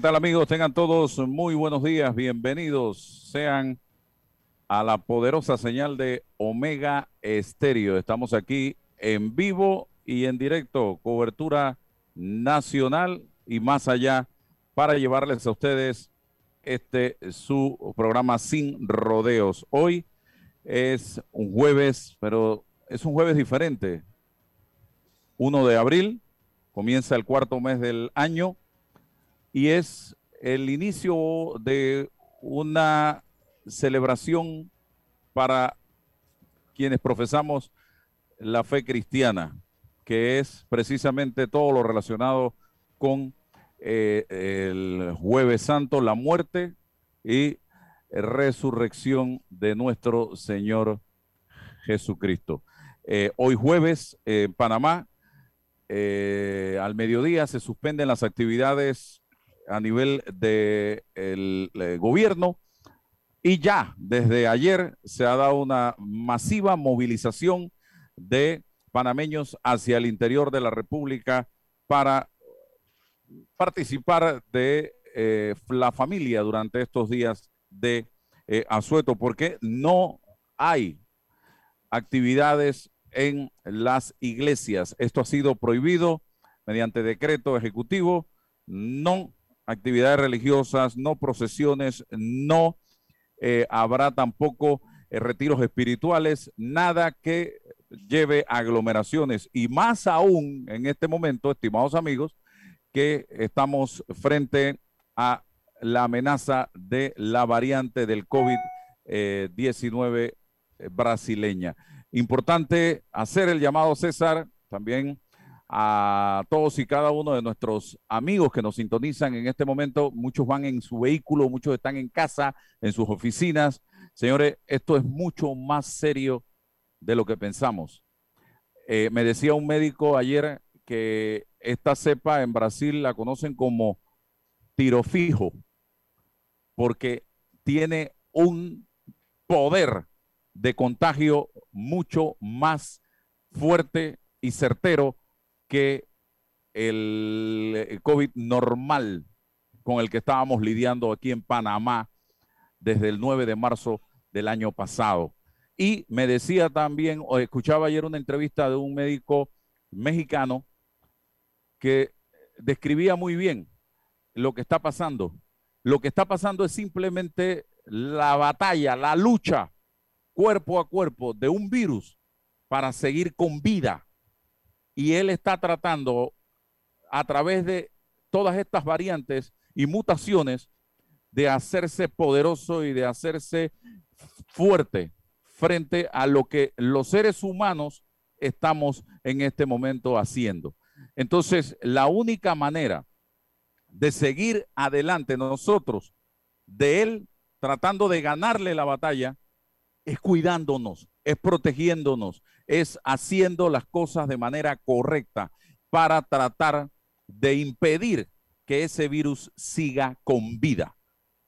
¿Qué tal amigos? Tengan todos muy buenos días, bienvenidos sean a la poderosa señal de Omega Estéreo. Estamos aquí en vivo y en directo, cobertura nacional y más allá para llevarles a ustedes este su programa sin rodeos. Hoy es un jueves, pero es un jueves diferente. 1 de abril, comienza el cuarto mes del año y es el inicio de una celebración para quienes profesamos la fe cristiana, que es precisamente todo lo relacionado con eh, el jueves santo, la muerte y resurrección de nuestro Señor Jesucristo. Eh, hoy jueves en Panamá, eh, al mediodía se suspenden las actividades a nivel del de eh, gobierno y ya desde ayer se ha dado una masiva movilización de panameños hacia el interior de la República para participar de eh, la familia durante estos días de eh, asueto, porque no hay actividades en las iglesias. Esto ha sido prohibido mediante decreto ejecutivo. No actividades religiosas, no procesiones, no eh, habrá tampoco eh, retiros espirituales, nada que lleve aglomeraciones y más aún en este momento, estimados amigos, que estamos frente a la amenaza de la variante del COVID-19 eh, brasileña. Importante hacer el llamado César, también a todos y cada uno de nuestros amigos que nos sintonizan en este momento. Muchos van en su vehículo, muchos están en casa, en sus oficinas. Señores, esto es mucho más serio de lo que pensamos. Eh, me decía un médico ayer que esta cepa en Brasil la conocen como tiro fijo, porque tiene un poder de contagio mucho más fuerte y certero que el COVID normal con el que estábamos lidiando aquí en Panamá desde el 9 de marzo del año pasado. Y me decía también, o escuchaba ayer una entrevista de un médico mexicano que describía muy bien lo que está pasando. Lo que está pasando es simplemente la batalla, la lucha cuerpo a cuerpo de un virus para seguir con vida y él está tratando a través de todas estas variantes y mutaciones de hacerse poderoso y de hacerse fuerte frente a lo que los seres humanos estamos en este momento haciendo. Entonces, la única manera de seguir adelante nosotros, de él tratando de ganarle la batalla, es cuidándonos, es protegiéndonos, es haciendo las cosas de manera correcta para tratar de impedir que ese virus siga con vida.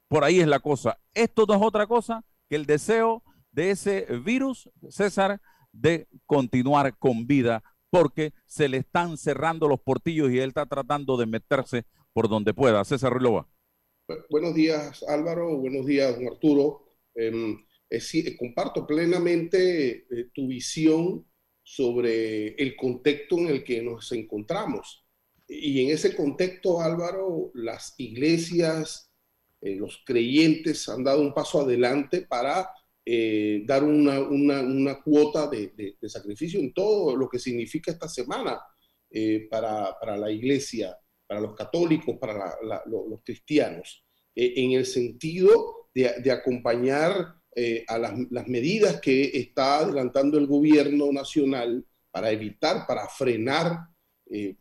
Por ahí es la cosa. Esto no es otra cosa que el deseo de ese virus, César, de continuar con vida, porque se le están cerrando los portillos y él está tratando de meterse por donde pueda. César Ruilova. Buenos días, Álvaro. Buenos días, don Arturo. Comparto plenamente eh, tu visión sobre el contexto en el que nos encontramos. Y en ese contexto, Álvaro, las iglesias, eh, los creyentes han dado un paso adelante para eh, dar una, una, cuota de, de, sacrificio en todo lo que significa esta semana eh, para, para, la iglesia, para los católicos, para los, cristianos, eh, en el sentido de, de acompañar a las, medidas que está adelantando el gobierno nacional para evitar, para frenar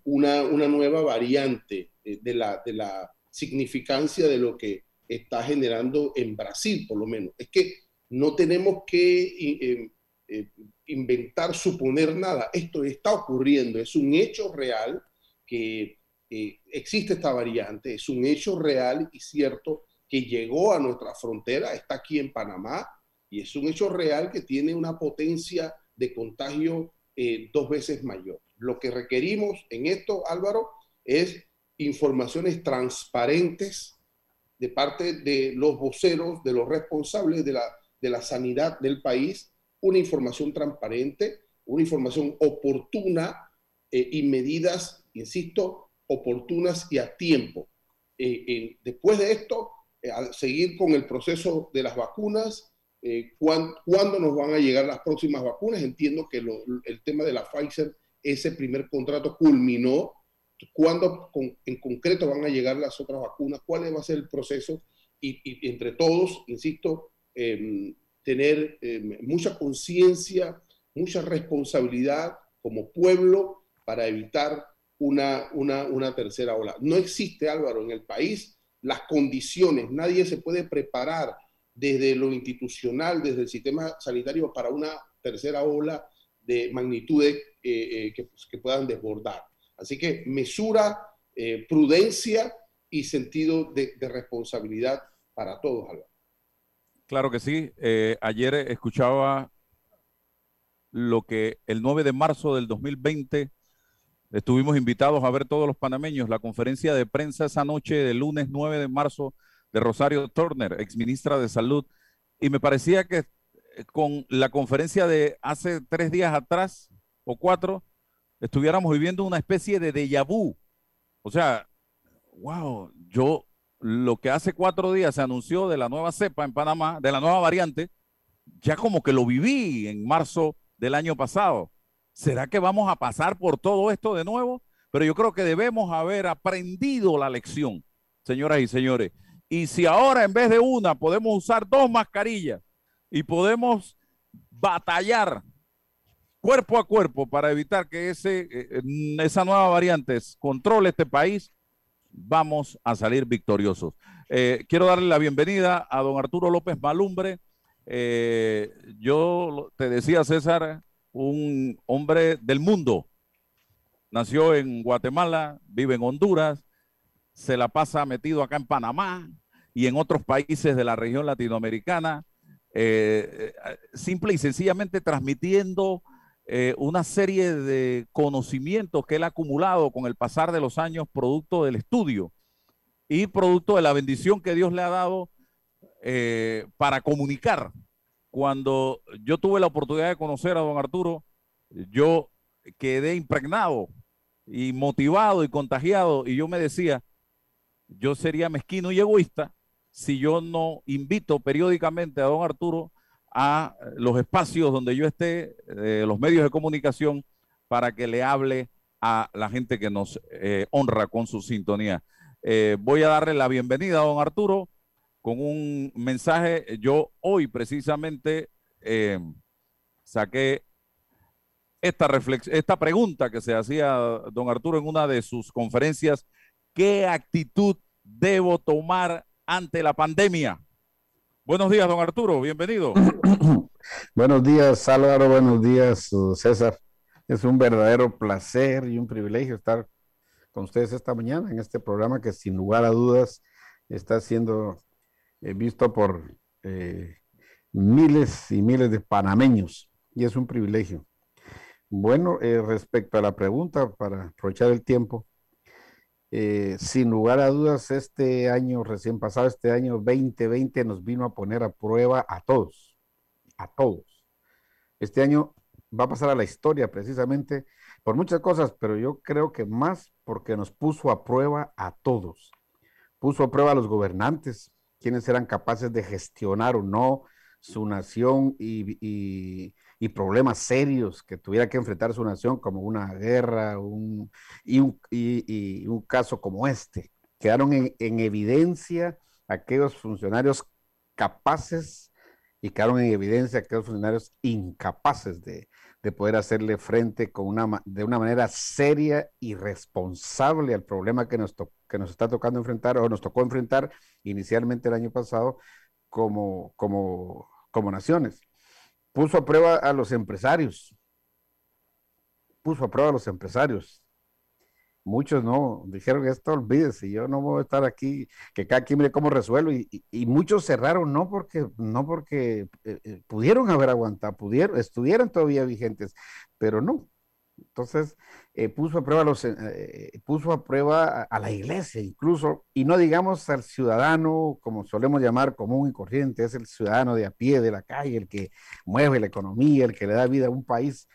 una, una, nueva variante de, la, de la significancia de lo que está generando en Brasil, por lo menos. Es que no tenemos que eh, eh, inventar, suponer nada. Esto está ocurriendo, es un hecho real que existe esta variante, es un hecho real y cierto que llegó a nuestra frontera, está aquí en Panamá y es un hecho real que tiene una potencia de contagio eh, dos veces mayor. Lo que requerimos en esto, Álvaro, es informaciones transparentes de parte de los voceros, de los responsables de la, de la sanidad del país, una información transparente, una información oportuna eh, y medidas, insisto, oportunas y a tiempo. Eh, después de esto, eh, al seguir con el proceso de las vacunas, ¿cuándo, nos van a llegar las próximas vacunas? Entiendo que el tema de la Pfizer, ese primer contrato culminó cuándo en concreto van a llegar las otras vacunas, cuál va a ser el proceso y, entre todos, insisto, em, tener em, mucha conciencia, mucha responsabilidad como pueblo para evitar una, una, una tercera ola. No existe, Álvaro, en el país las condiciones, nadie se puede preparar desde lo institucional, desde el sistema sanitario para una tercera ola de magnitudes eh, eh, que, pues, que puedan desbordar. Así que mesura, eh, prudencia y sentido de, responsabilidad para todos. Claro que sí. Ayer escuchaba lo que el 9 de marzo del 2020 estuvimos invitados a ver todos los panameños la conferencia de prensa esa noche del lunes 9 de marzo de Rosario Turner, exministra de Salud, y me parecía que eh, con la conferencia de hace tres días atrás o cuatro, estuviéramos viviendo una especie de déjà vu. O sea, wow, yo lo que hace cuatro días se anunció de la nueva cepa en Panamá, de la nueva variante, ya como que lo viví en marzo del año pasado. ¿Será que vamos a pasar por todo esto de nuevo? Pero yo creo que debemos haber aprendido la lección, señoras y señores. Y si ahora en vez de una podemos usar dos mascarillas y podemos batallar cuerpo a cuerpo para evitar que ese, eh, esa nueva variante controle este país, vamos a salir victoriosos. Eh, quiero darle la bienvenida a don Arturo López Malumbre. Eh, yo te decía, César, un hombre del mundo. Nació en Guatemala, vive en Honduras, se la pasa metido acá en Panamá y en otros países de la región latinoamericana, simple y sencillamente transmitiendo eh, una serie de conocimientos que él ha acumulado con el pasar de los años, producto del estudio y producto de la bendición que Dios le ha dado eh, para comunicar. Cuando yo tuve la oportunidad de conocer a don Arturo, yo quedé impregnado y motivado y contagiado y yo me decía, yo sería mezquino y egoísta si yo no invito periódicamente a don Arturo a los espacios donde yo esté, eh, los medios de comunicación, para que le hable a la gente que nos eh, honra con su sintonía. Eh, voy a darle la bienvenida a don Arturo con un mensaje. Yo hoy precisamente saqué esta, esta pregunta que se hacía don Arturo en una de sus conferencias. ¿Qué actitud debo tomar ante la pandemia? Buenos días, don Arturo, bienvenido. buenos días, Álvaro, buenos días, César. Es un verdadero placer y un privilegio estar con ustedes esta mañana en este programa que sin lugar a dudas está siendo eh, visto por eh, miles y miles de panameños y es un privilegio. Bueno, eh, respecto a la pregunta, para aprovechar el tiempo, eh, sin lugar a dudas, este año recién pasado, este año 2020 nos vino a poner a prueba a todos, a todos. Este año va a pasar a la historia precisamente por muchas cosas, pero yo creo que más porque nos puso a prueba a todos. Puso a prueba a los gobernantes, quienes eran capaces de gestionar o no su nación y, problemas serios que tuviera que enfrentar su nación, como una guerra y, un, caso como este. Quedaron en, en evidencia aquellos funcionarios capaces y quedaron en evidencia aquellos funcionarios incapaces de, de poder hacerle frente con una, de una manera seria y responsable al problema que nos, que nos está tocando enfrentar o nos tocó enfrentar inicialmente el año pasado como, como, como naciones. Puso a prueba a los empresarios, puso a prueba a los empresarios, Muchos no, dijeron esto, olvídese, yo no voy a estar aquí, que cada quien mire cómo resuelvo. Y, muchos cerraron, no porque, no porque eh, eh, pudieron haber aguantado, pudieron, estuvieran todavía vigentes, pero no. Entonces, eh, puso a prueba, los, puso a, prueba a, la iglesia incluso, y no digamos al ciudadano, como solemos llamar común y corriente, es el ciudadano de a pie, de la calle, el que mueve la economía, el que le da vida a un país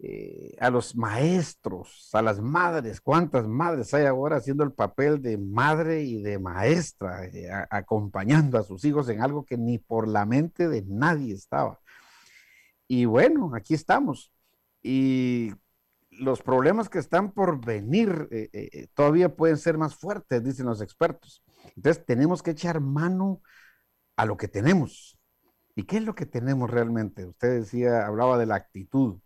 eh, a los maestros, a las madres, cuántas madres hay ahora haciendo el papel de madre y de maestra, eh, acompañando a sus hijos en algo que ni por la mente de nadie estaba. Y bueno, aquí estamos. Y los problemas que están por venir eh, todavía pueden ser más fuertes, dicen los expertos. Entonces tenemos que echar mano a lo que tenemos. ¿Y qué es lo que tenemos realmente? Usted decía, hablaba de la actitud.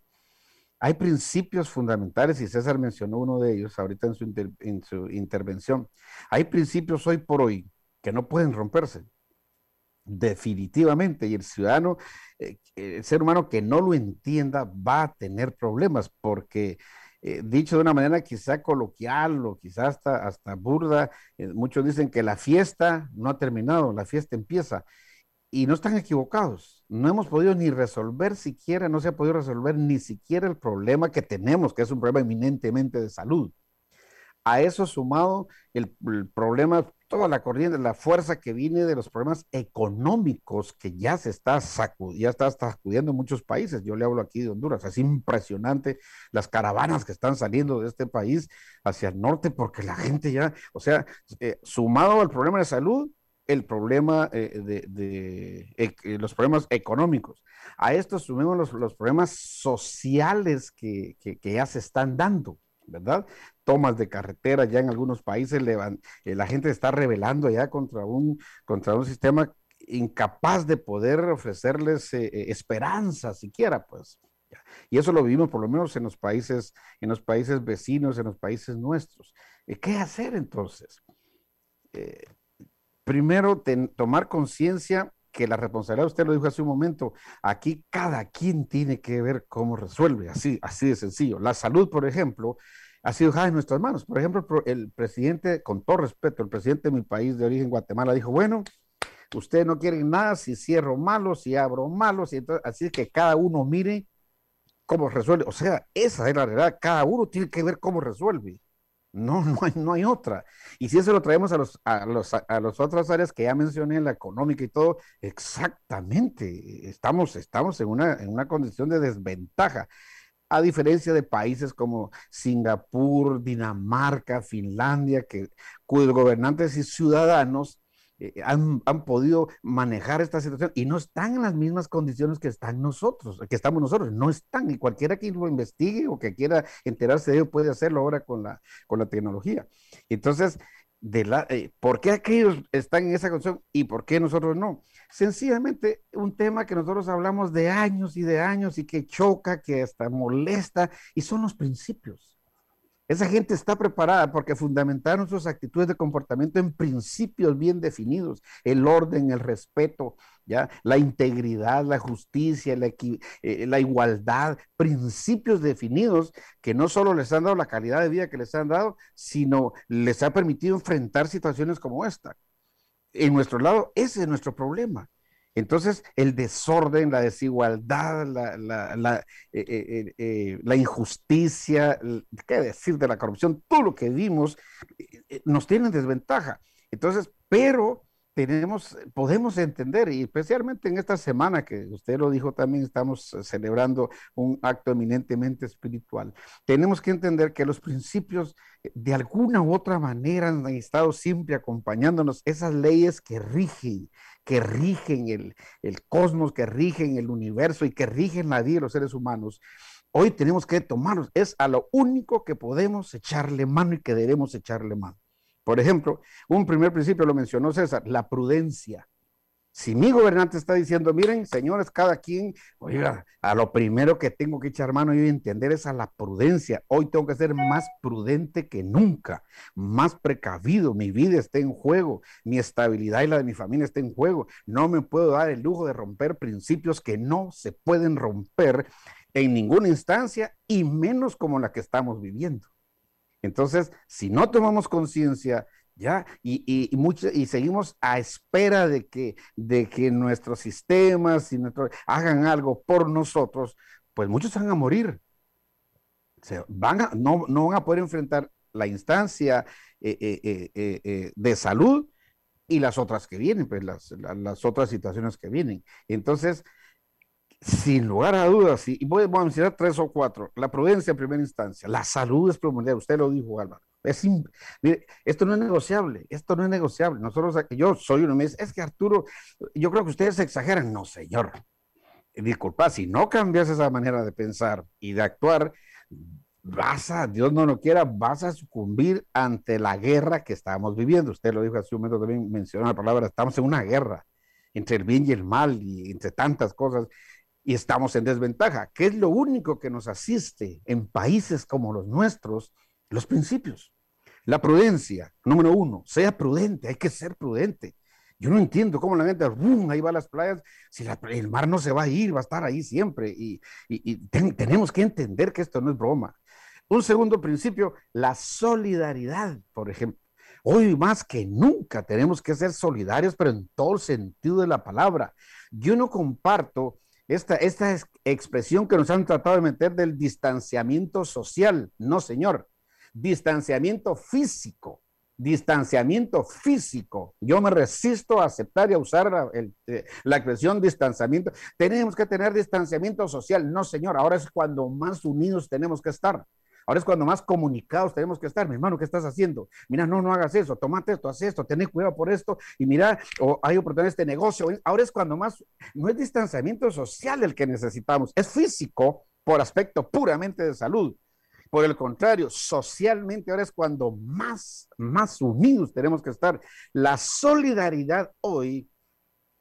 Hay principios fundamentales y César mencionó uno de ellos ahorita en su, intervención. Hay principios hoy por hoy que no pueden romperse. Definitivamente. Y el ciudadano, eh, el ser humano que no lo entienda va a tener problemas porque... Eh, dicho de una manera quizá coloquial o quizá hasta, hasta burda, eh, muchos dicen que la fiesta no ha terminado, la fiesta empieza y no están equivocados. No hemos podido ni resolver siquiera, no se ha podido resolver ni siquiera el problema que tenemos, que es un problema eminentemente de salud. A eso sumado el, problema, toda la corriente, la fuerza que viene de los problemas económicos que ya se está ya está sacudiendo en muchos países. Yo le hablo aquí de Honduras, es impresionante las caravanas que están saliendo de este país hacia el norte porque la gente ya, o sea, eh, sumado al problema de salud, el problema eh, de, eh, los problemas económicos. A esto sumemos los, problemas sociales que, ya se están dando, ¿verdad? Tomas de carretera, ya en algunos países eh, la gente está rebelando ya contra un, contra un sistema incapaz de poder ofrecerles esperanza siquiera, pues. Y eso lo vivimos por lo menos en los países, en los países vecinos, en los países nuestros. ¿Qué hacer entonces? Primero tomar conciencia que la responsabilidad, usted lo dijo hace un momento, aquí cada quien tiene que ver cómo resuelve, así, así de sencillo. La salud, por ejemplo, ha sido dejada en nuestras manos. Por ejemplo, el presidente, con todo respeto, el presidente de mi país de origen, Guatemala, dijo, bueno, ustedes no quieren nada si cierro malo, si abro malo, si así es que cada uno mire cómo resuelve. O sea, esa es la realidad, cada uno tiene que ver cómo resuelve. No, no hay, no hay otra. Y si eso lo traemos a los, a los, a las otras áreas que ya mencioné, la económica y todo, exactamente, estamos, estamos en, una, en una condición de desventaja. A diferencia de países como Singapur, Dinamarca, Finlandia, que, cuyos gobernantes y ciudadanos eh, han, podido manejar esta situación y no están en las mismas condiciones que están nosotros, que estamos nosotros, no están, y cualquiera que lo investigue o que quiera enterarse de ello puede hacerlo ahora con la, con la tecnología. Entonces, de la, eh, ¿por qué aquellos están en esa condición y por qué nosotros no? Sencillamente un tema que nosotros hablamos de años y de años y que choca, que hasta molesta, y son los principios. Esa gente está preparada porque fundamentaron sus actitudes de comportamiento en principios bien definidos, el orden, el respeto, ¿ya? la integridad, la justicia, la, eh, la, igualdad, principios definidos que no solo les han dado la calidad de vida que les han dado, sino les ha permitido enfrentar situaciones como esta. En nuestro lado, ese es nuestro problema. Entonces, el desorden, la desigualdad, la, eh, eh, eh, la, injusticia, qué decir de la corrupción, todo lo que vimos nos tiene en desventaja. Entonces, pero tenemos, podemos entender, y especialmente en esta semana que usted lo dijo también, estamos celebrando un acto eminentemente espiritual. Tenemos que entender que los principios eh, de alguna u otra manera han estado siempre acompañándonos, esas leyes que rigen, que rigen el, el cosmos, que rigen el universo y que rigen la vida de los seres humanos. Hoy tenemos que tomarlos, es a lo único que podemos echarle mano y que debemos echarle mano. Por ejemplo, un primer principio lo mencionó César, la prudencia. Si mi gobernante está diciendo, miren, señores, cada quien, oiga, a lo primero que tengo que echar mano y entender es a la prudencia. Hoy tengo que ser más prudente que nunca, más precavido. Mi vida está en juego, mi estabilidad y la de mi familia está en juego. No me puedo dar el lujo de romper principios que no se pueden romper en ninguna instancia y menos como la que estamos viviendo. Entonces, si no tomamos conciencia, ya, y, y, y, seguimos a espera de que, de que nuestros sistemas y nuestros, hagan algo por nosotros, pues muchos van a morir. van a, no, no van a poder enfrentar la instancia eh, eh, eh, de salud y las otras que vienen, pues las, las otras situaciones que vienen. Entonces, sin lugar a dudas, y voy, a mencionar tres o cuatro. La prudencia en primera instancia, la salud es primordial, usted lo dijo, Álvaro. Esto no es negociable, esto no es negociable. Nosotros, yo soy uno, me dice, es que Arturo, yo creo que ustedes exageran. No, señor. Disculpa, si no cambias esa manera de pensar y de actuar, vas a, Dios no lo quiera, vas a sucumbir ante la guerra que estamos viviendo. Usted lo dijo hace un momento también, mencionó la palabra, estamos en una guerra entre el bien y el mal y entre tantas cosas y estamos en desventaja, que es lo único que nos asiste en países como los nuestros, los principios. La prudencia, número uno, sea prudente, hay que ser prudente. Yo no entiendo cómo la gente, ¡bum! ahí va a las playas, si el mar no se va a ir, va a estar ahí siempre. Y, tenemos que entender que esto no es broma. Un segundo principio, la solidaridad, por ejemplo. Hoy más que nunca tenemos que ser solidarios, pero en todo sentido de la palabra. Yo no comparto esta, esta expresión que nos han tratado de meter del distanciamiento social. No, señor. Distanciamiento físico. Distanciamiento físico. Yo me resisto a aceptar y a usar la, eh, la expresión distanciamiento. Tenemos que tener distanciamiento social. No, señor. Ahora es cuando más unidos tenemos que estar. Ahora es cuando más comunicados tenemos que estar. Mi hermano, ¿qué estás haciendo? Mira, no, no hagas eso, tomate esto, haz esto, ten cuidado por esto. Y mira, o hay oportunidades de negocio. Ahora es cuando más, no es distanciamiento social el que necesitamos, es físico por aspecto puramente de salud. Por el contrario, socialmente ahora es cuando más, más unidos tenemos que estar. La solidaridad hoy,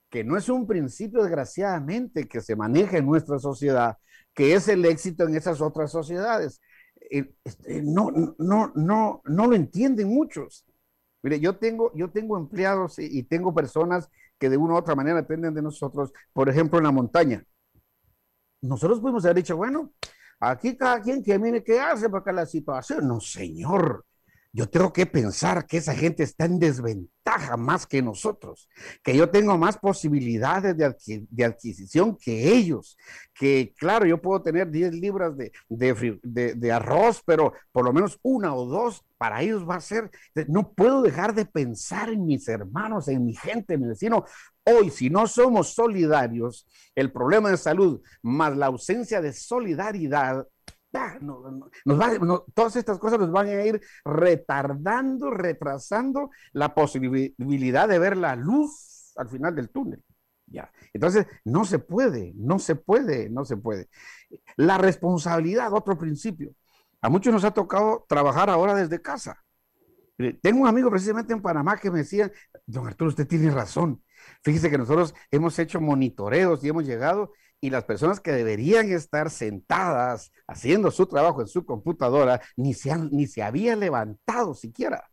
que no es un principio desgraciadamente que se maneja en nuestra sociedad, que es el éxito en esas otras sociedades. Eh, este, no, no, no, no lo entienden muchos. Mire, yo tengo, yo tengo empleados y, tengo personas que de una u otra manera dependen de nosotros, por ejemplo, en la montaña. Nosotros podemos haber dicho, bueno, aquí cada quien que mire qué hace porque la situación, no, señor, yo tengo que pensar que esa gente está en desventaja más que nosotros, que yo tengo más posibilidades de, adquisición que ellos, que claro, yo puedo tener 10 libras de, de, arroz, pero por lo menos una o dos para ellos va a ser, no puedo dejar de pensar en mis hermanos, en mi gente, en mi vecino. Hoy, si no somos solidarios, el problema de salud más la ausencia de solidaridad nos todas estas cosas nos van a ir retardando, retrasando la posibilidad de ver la luz al final del túnel. Ya. Entonces, no se puede, no se puede, no se puede. La responsabilidad, otro principio. A muchos nos ha tocado trabajar ahora desde casa. Tengo un amigo precisamente en Panamá que me decía, don Arturo, usted tiene razón. Fíjese que nosotros hemos hecho monitoreos y hemos llegado y las personas que deberían estar sentadas haciendo su trabajo en su computadora ni se, han, ni se había levantado siquiera.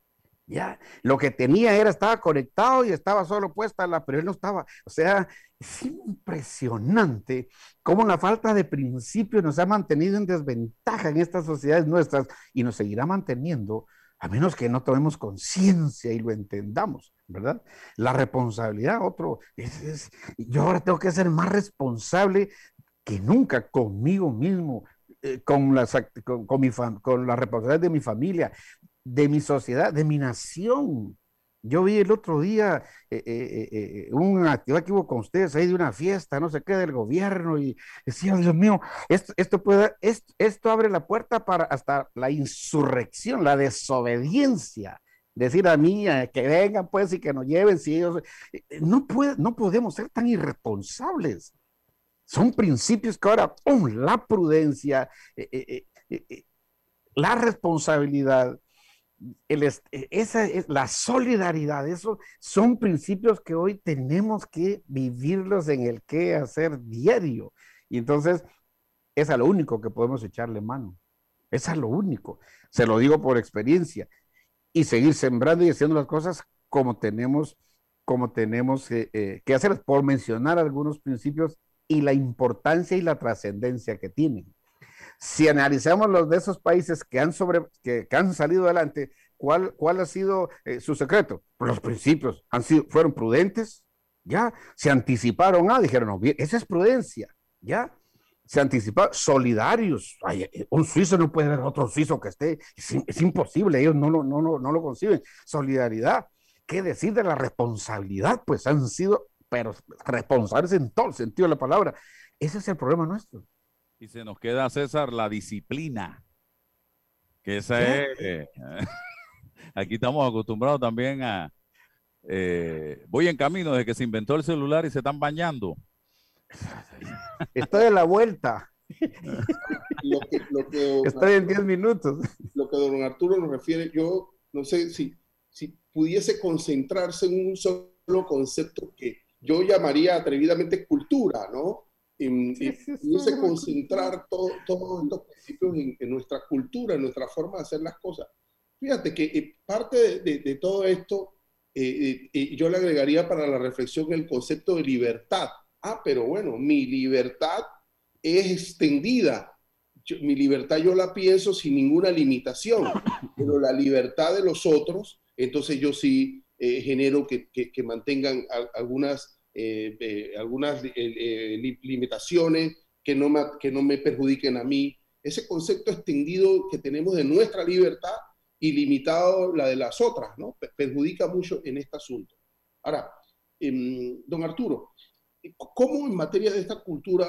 Ya, lo que tenía era, estaba conectado y estaba solo puesta la, pero él no estaba. O sea, es impresionante cómo la falta de principio nos ha mantenido en desventaja en estas sociedades nuestras y nos seguirá manteniendo a menos que no tomemos conciencia y lo entendamos, ¿verdad? La responsabilidad, otro, es, yo ahora tengo que ser más responsable que nunca conmigo mismo, eh, con, las, con, mi con la responsabilidad de mi familia, de mi sociedad, de mi nación. Yo vi el otro día eh, eh, eh, un actividad que hubo con ustedes ahí de una fiesta, no sé qué, del gobierno, y decía, Dios mío, esto, esto, puede, esto, abre la puerta para hasta la insurrección, la desobediencia. Decir a mí que vengan pues y que nos lleven, si ellos... No, puede, no podemos ser tan irresponsables. Son principios que ahora, la prudencia, la responsabilidad, e, esa es la solidaridad, eso son principios que hoy tenemos que vivirlos en el que hacer diario. Y entonces, es a lo único que podemos echarle mano. Es a lo único. Se lo digo por experiencia. Y seguir sembrando y haciendo las cosas como tenemos, como tenemos eh, que hacer, por mencionar algunos principios y la importancia y la trascendencia que tienen. Si analizamos los de esos países que han, sobre, que, han salido adelante, ¿cuál, cuál ha sido eh, su secreto? Pues los principios han sido, fueron prudentes, ya, se anticiparon, ah, dijeron, bien, esa es prudencia, ya, se anticiparon, solidarios, eh, un suizo no puede ver otro suizo que esté, es, imposible, ellos no, no, no, no lo conciben, solidaridad, ¿qué decir de la responsabilidad? Pues han sido, pero responsables en todo el sentido de la palabra, ese es el problema nuestro. Y se nos queda, César, la disciplina. Que esa es. Eh, aquí estamos acostumbrados también a. Eh, voy en camino desde que se inventó el celular y se están bañando. Estoy en la vuelta. Estoy en 10 minutos. Lo que don Arturo nos refiere, yo no sé si, si pudiese concentrarse en un solo concepto que yo llamaría atrevidamente cultura, ¿no? Y, y concentrar todos estos principios en, nuestra cultura, en nuestra forma de hacer las cosas. Fíjate que eh, parte de, todo esto, eh, eh, yo le agregaría para la reflexión el concepto de libertad. Ah, pero bueno, mi libertad es extendida. mi libertad yo la pienso sin ninguna limitación, pero la libertad de los otros, entonces yo sí genero que, que, que mantengan algunas eh, algunas eh, limitaciones que no, me, que no me perjudiquen a mí. Ese concepto extendido que tenemos de nuestra libertad y limitado la de las otras, ¿no? Perjudica mucho en este asunto. Ahora, em, don Arturo, ¿cómo en materia de esta cultura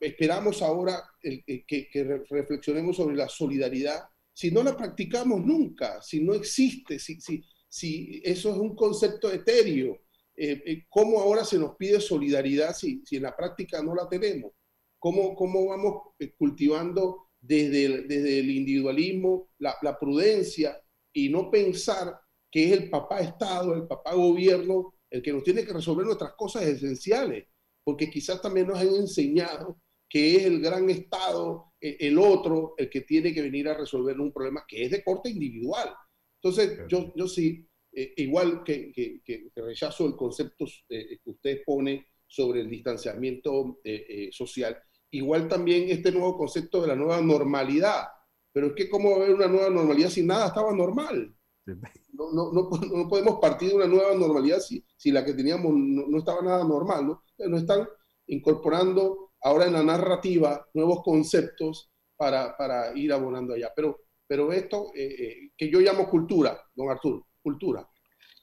esperamos ahora que, que, reflexionemos sobre la solidaridad si no la practicamos nunca, si no existe, si, si, si eso es un concepto etéreo? Eh, eh, ¿cómo ahora se nos pide solidaridad si, si en la práctica no la tenemos? ¿Cómo, cómo vamos eh, cultivando desde el, desde el individualismo la, la, prudencia y no pensar que es el papá Estado, el papá gobierno, el que nos tiene que resolver nuestras cosas esenciales? Porque quizás también nos han enseñado que es el gran Estado, el otro, el que tiene que venir a resolver un problema que es de corte individual. Entonces, yo, yo sí eh, igual que, que, rechazo el concepto eh, que usted pone sobre el distanciamiento eh, social, igual también este nuevo concepto de la nueva normalidad. Pero es que cómo va a haber una nueva normalidad si nada estaba normal. No, no, no, no podemos partir de una nueva normalidad si, si la que teníamos no, estaba nada normal. ¿no? Nos están incorporando ahora en la narrativa nuevos conceptos para, para ir abonando allá. Pero, pero esto que yo llamo cultura, don Arturo, cultura.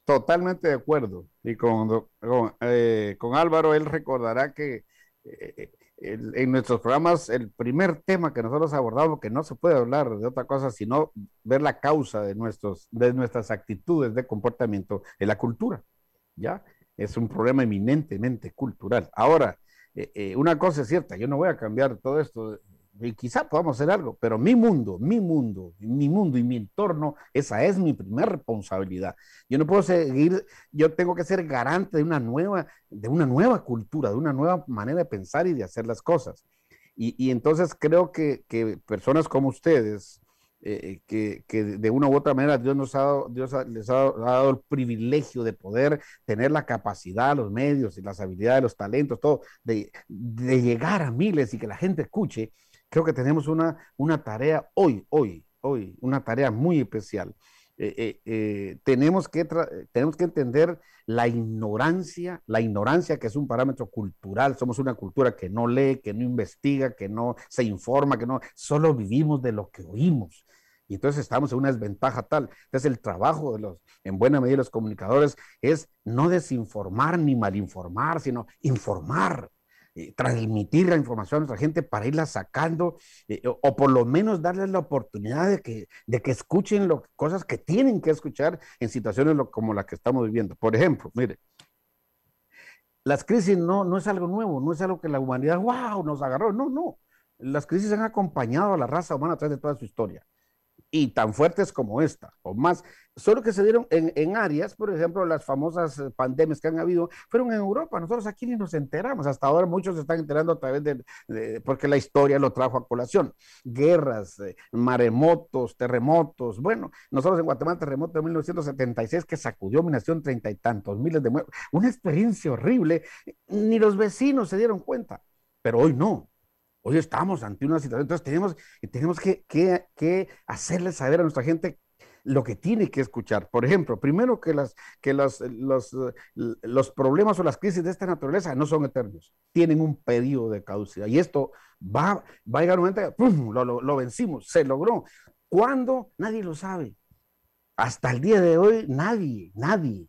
Totalmente de acuerdo. Y con, eh, con, Álvaro, él recordará que eh, en nuestros programas el primer tema que nosotros abordamos, que no se puede hablar de otra cosa sino ver la causa de, nuestros, de nuestras actitudes de comportamiento, es la cultura. ¿Ya? Es un problema eminentemente cultural. Ahora, eh, una cosa es cierta, yo no voy a cambiar todo esto y quizá podamos hacer algo, pero mi mundo, mi mundo, mi mundo y mi entorno, esa es mi primera responsabilidad. Yo no puedo seguir, yo tengo que ser garante de una nueva, de una nueva cultura, de una nueva manera de pensar y de hacer las cosas. Y, y entonces creo que, que, personas como ustedes, eh, que, que, de una u otra manera Dios, nos ha dado, Dios les ha, dado el privilegio de poder tener la capacidad, los medios y las habilidades, los talentos, todo, de, de llegar a miles y que la gente escuche, creo que tenemos una, una tarea hoy, hoy, hoy, una tarea muy especial. Eh, eh, eh, tenemos, que tenemos que entender la ignorancia, la ignorancia que es un parámetro cultural, somos una cultura que no lee, que no investiga, que no se informa, que no, solo vivimos de lo que oímos. Y entonces estamos en una desventaja tal. Entonces el trabajo de los, en buena medida, los comunicadores es no desinformar ni malinformar, sino informar, eh, transmitir la información a nuestra gente para irla sacando eh, o, por lo menos darles la oportunidad de que, de que escuchen lo, cosas que tienen que escuchar en situaciones como la que estamos viviendo. Por ejemplo, mire, las crisis no, no es algo nuevo, no es algo que la humanidad, wow, nos agarró. No, no. Las crisis han acompañado a la raza humana a través de toda su historia y tan fuertes como esta, o más, solo que se dieron en, áreas, por ejemplo, las famosas eh, pandemias que han habido, fueron en Europa, nosotros aquí ni nos enteramos, hasta ahora muchos se están enterando a través de, porque la historia lo trajo a colación, guerras, eh, maremotos, terremotos, bueno, nosotros en Guatemala, terremoto de 1976 que sacudió mi nación treinta y tantos miles de muertos, una experiencia horrible, ni los vecinos se dieron cuenta, pero hoy no, Hoy estamos ante una situación, entonces tenemos, tenemos que, hacerle saber a nuestra gente lo que tiene que escuchar. Por ejemplo, primero que, los, problemas o las crisis de esta naturaleza no son eternos, tienen un periodo de caducidad. Y esto va, a llegar un momento ¡pum! Lo, lo, vencimos, se logró. ¿Cuándo? Nadie lo sabe. Hasta el día de hoy, nadie, nadie.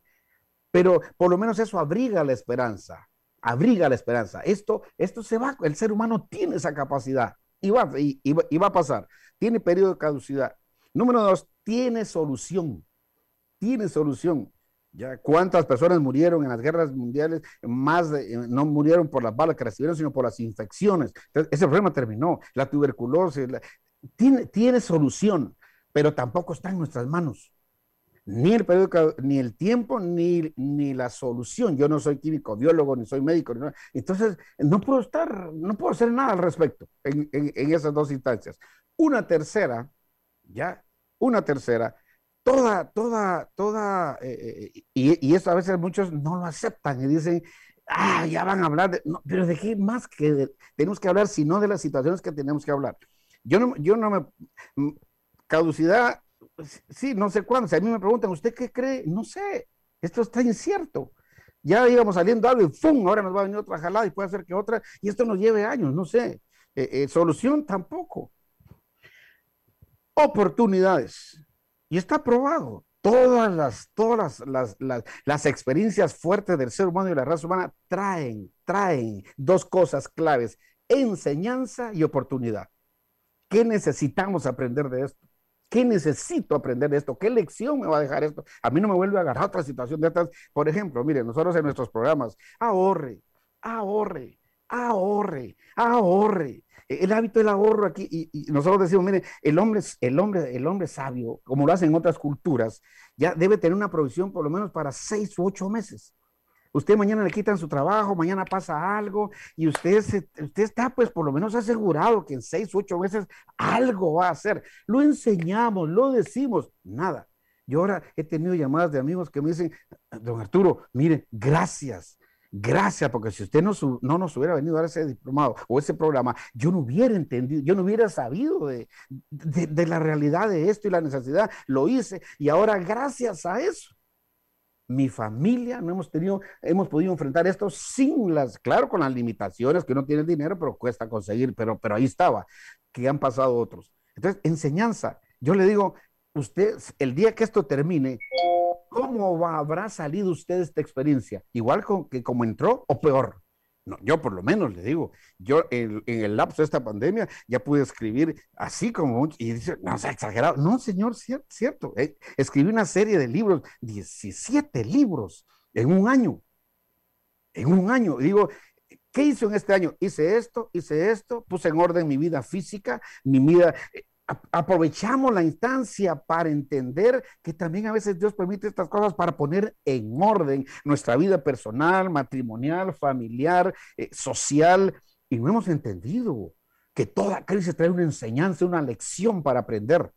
Pero por lo menos eso abriga la esperanza abriga la esperanza. Esto, esto se va, el ser humano tiene esa capacidad y va, y, y va a pasar. Tiene periodo de caducidad. Número dos, tiene solución. Tiene solución. Ya, ¿Cuántas personas murieron en las guerras mundiales? Más eh, no murieron por las balas que recibieron, sino por las infecciones. Ese problema terminó. La tuberculosis tiene, tiene solución, pero tampoco está en nuestras manos ni el periodo, ni el tiempo, ni, ni la solución. Yo no soy químico, biólogo, ni soy médico. Entonces, no puedo estar, no puedo hacer nada al respecto en, en, esas dos instancias. Una tercera, ya, una tercera, toda, toda, toda, eh, eh, y, y, eso a veces muchos no lo aceptan y dicen, ah, ya van a hablar, de, pero de más que tenemos que hablar, sino de las situaciones que tenemos que hablar. Yo no, yo no me, caducidad sí, no sé cuándo. Si a mí me preguntan, ¿usted qué cree? No sé. Esto está incierto. Ya íbamos saliendo algo y ¡fum! Ahora nos va a venir otra jalada y puede ser que otra. Y esto nos lleve años, no sé. Eh, eh, solución tampoco. Oportunidades. Y está probado. Todas las, todas las, las, las, experiencias fuertes del ser humano y la raza humana traen, traen dos cosas claves, enseñanza y oportunidad. ¿Qué necesitamos aprender de esto? ¿Qué necesito aprender de esto? ¿Qué lección me va a dejar esto? A mí no me vuelve a agarrar otra situación de estas. Por ejemplo, miren, nosotros en nuestros programas, ahorre, ahorre, ahorre, ahorre. E, el hábito del ahorro aquí, y, nosotros decimos, miren, el hombre, el, hombre, el hombre sabio, como lo hacen en otras culturas, ya debe tener una provisión por lo menos para seis u ocho meses. Usted mañana le quitan su trabajo, mañana pasa algo y usted, usted está pues por lo menos asegurado que en seis, ocho meses algo va a hacer. Lo enseñamos, lo decimos, nada. Yo ahora he tenido llamadas de amigos que me dicen, don Arturo, mire, gracias, gracias, porque si usted no, no, nos hubiera venido a dar ese diplomado o ese programa, yo no hubiera entendido, yo no hubiera sabido de, de la realidad de esto y la necesidad. Lo hice y ahora gracias a eso mi familia, no hemos tenido, hemos podido enfrentar esto sin las, claro, con las limitaciones que no tiene dinero, pero cuesta conseguir, pero, pero ahí estaba, que han pasado otros. Entonces, enseñanza. Yo le digo, usted, el día que esto termine, ¿cómo habrá salido usted de esta experiencia? Igual que como entró o peor. No, yo por lo menos le digo, yo en, el lapso de esta pandemia ya pude escribir así como, y dice, no, sea, exagerado. No, señor, cierto, cierto. Eh, escribí una serie de libros, 17 libros en un año. En un año. Digo, ¿qué hice en este año? Hice esto, hice esto, puse en orden mi vida física, mi vida eh, aprovechamos la instancia para entender que también a veces Dios permite estas cosas para poner en orden nuestra vida personal, matrimonial, familiar, eh, social, y no hemos entendido que toda crisis trae una enseñanza, una lección para aprender.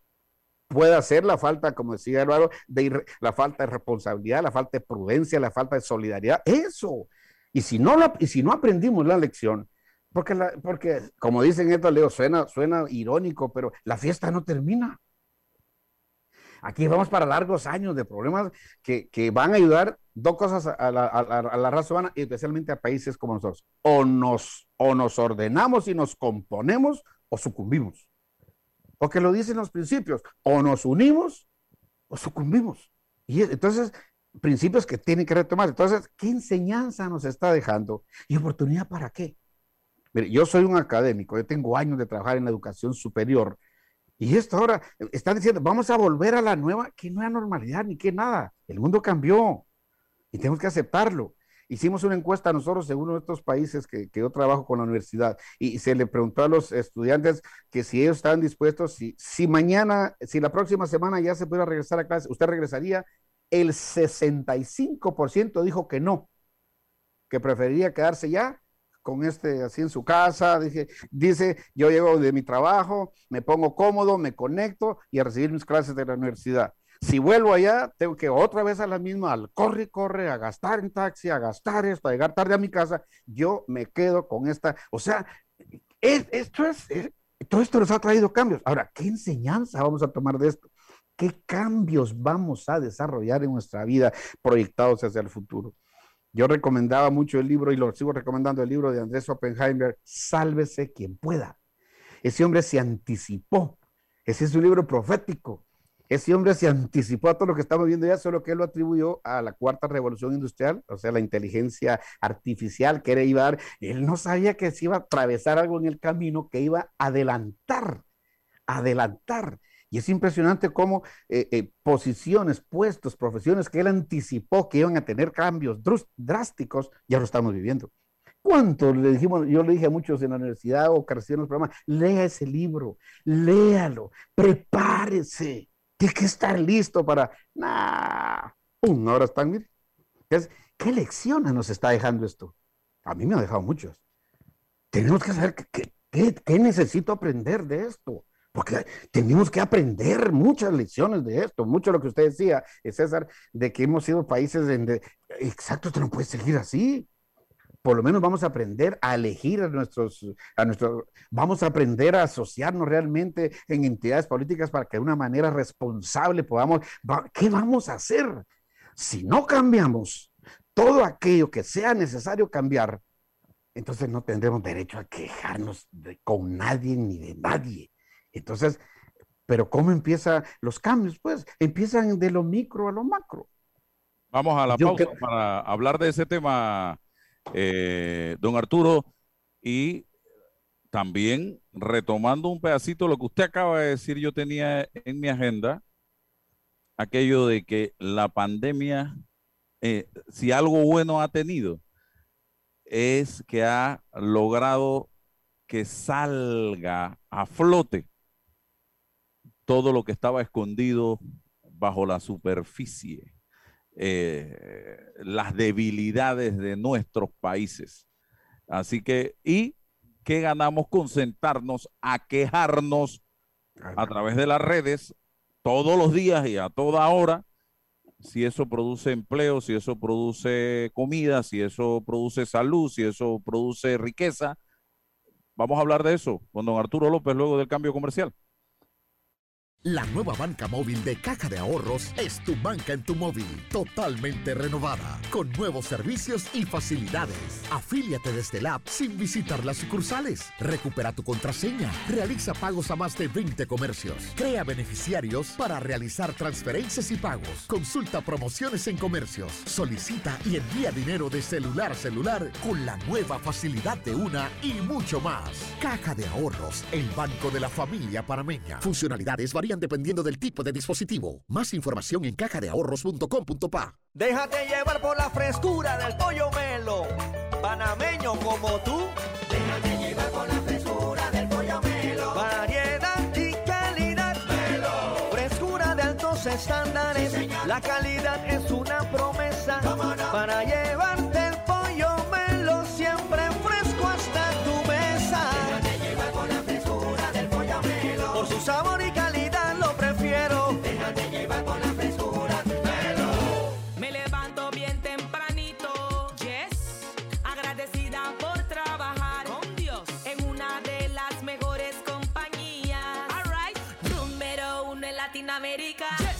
Puede ser la falta, como decía Eduardo, de la falta de responsabilidad, la falta de prudencia, la falta de solidaridad, eso. Y si no, y si no aprendimos la lección, porque, la, porque como dicen esto, Leo, suena, suena irónico, pero la fiesta no termina. Aquí vamos para largos años de problemas que, que van a ayudar dos cosas a la, a, la, raza humana y especialmente a países como nosotros. O nos, o nos ordenamos y nos componemos o sucumbimos. porque lo dicen los principios, o nos unimos o sucumbimos. Y entonces, principios que tienen que retomar. Entonces, ¿qué enseñanza nos está dejando? ¿Y oportunidad para qué? Mire, yo soy un académico, yo tengo años de trabajar en la educación superior. Y esto ahora, están diciendo, vamos a volver a la nueva, que no hay normalidad ni que nada. El mundo cambió y tenemos que aceptarlo. Hicimos una encuesta nosotros en uno de estos países que, que, yo trabajo con la universidad y se le preguntó a los estudiantes que si ellos estaban dispuestos, si, si mañana, si la próxima semana ya se pudiera regresar a clase, ¿usted regresaría? El 65% dijo que no, que preferiría quedarse ya con este así en su casa. Dije, dice, yo llego de mi trabajo, me pongo cómodo, me conecto y a recibir mis clases de la universidad. Si vuelvo allá, tengo que otra vez a la misma, al corre, corre, a gastar en taxi, a gastar esto, a llegar tarde a mi casa. Yo me quedo con esta, o sea, esto es, todo esto nos ha traído cambios. Ahora, ¿qué enseñanza vamos a tomar de esto? ¿Qué cambios vamos a desarrollar en nuestra vida proyectados hacia el futuro? Yo recomendaba mucho el libro y lo sigo recomendando el libro de Andrés Oppenheimer, Sálvese quien pueda. Ese hombre se anticipó. Ese es un libro profético. Ese hombre se anticipó a todo lo que estamos viendo ya, solo que él lo atribuyó a la cuarta revolución industrial, o sea, la inteligencia artificial que era iba a dar. Él no sabía que se iba a atravesar algo en el camino que iba a adelantar, adelantar. Y es impresionante cómo eh, eh, posiciones, puestos, profesiones que él anticipó que iban a tener cambios drásticos, ya lo estamos viviendo. ¿Cuánto le dijimos? Yo le dije a muchos en la universidad o que reciben los programas, lea ese libro, léalo, prepárese tiene que estar listo para, nah, ¡pum! Ahora están, mire. ¿Qué lecciones nos está dejando esto? A mí me ha dejado muchos. Tenemos que saber qué, qué, necesito aprender de esto. Porque tenemos que aprender muchas lecciones de esto, mucho de lo que usted decía, César, de que hemos sido países donde, exacto, esto no puede seguir así por lo menos vamos a aprender a elegir a nuestros, a nuestros, vamos a aprender a asociarnos realmente en entidades políticas para que de una manera responsable podamos, ¿qué vamos a hacer? Si no cambiamos todo aquello que sea necesario cambiar, entonces no tendremos derecho a quejarnos con nadie ni de nadie. Entonces, pero ¿cómo empiezan los cambios? Pues empiezan de lo micro a lo macro. Vamos a la pausa para hablar de ese tema eh, don Arturo, y también retomando un pedacito lo que usted acaba de decir, yo tenía en mi agenda aquello de que la pandemia, eh, si algo bueno ha tenido, es que ha logrado que salga a flote todo lo que estaba escondido bajo la superficie eh, las debilidades de nuestros países. Así que, ¿y qué ganamos con sentarnos a quejarnos a través de las redes todos los días y a toda hora? Si eso produce empleo, si eso produce comida, si eso produce salud, si eso produce riqueza. Vamos a hablar de eso con don Arturo López luego del cambio comercial. La nueva banca móvil de Caja de Ahorros es tu banca en tu móvil, totalmente renovada, con nuevos servicios y facilidades. Afíliate desde el app sin visitar las sucursales. Recupera tu contraseña. Realiza pagos a más de 20 comercios. Crea beneficiarios para realizar transferencias y pagos. Consulta promociones en comercios. Solicita y envía dinero de celular a celular con la nueva facilidad de una y mucho más. Caja de Ahorros, el banco de la familia parameña. Funcionalidades variadas dependiendo del tipo de dispositivo. Más información en cajadeahorros.com.pa. Déjate llevar por la frescura del pollo melo. Panameño como tú. Déjate llevar por la frescura del pollo melo. Variedad y calidad. Melo. Frescura de altos estándares. la calidad es una promesa. Para llevarte América.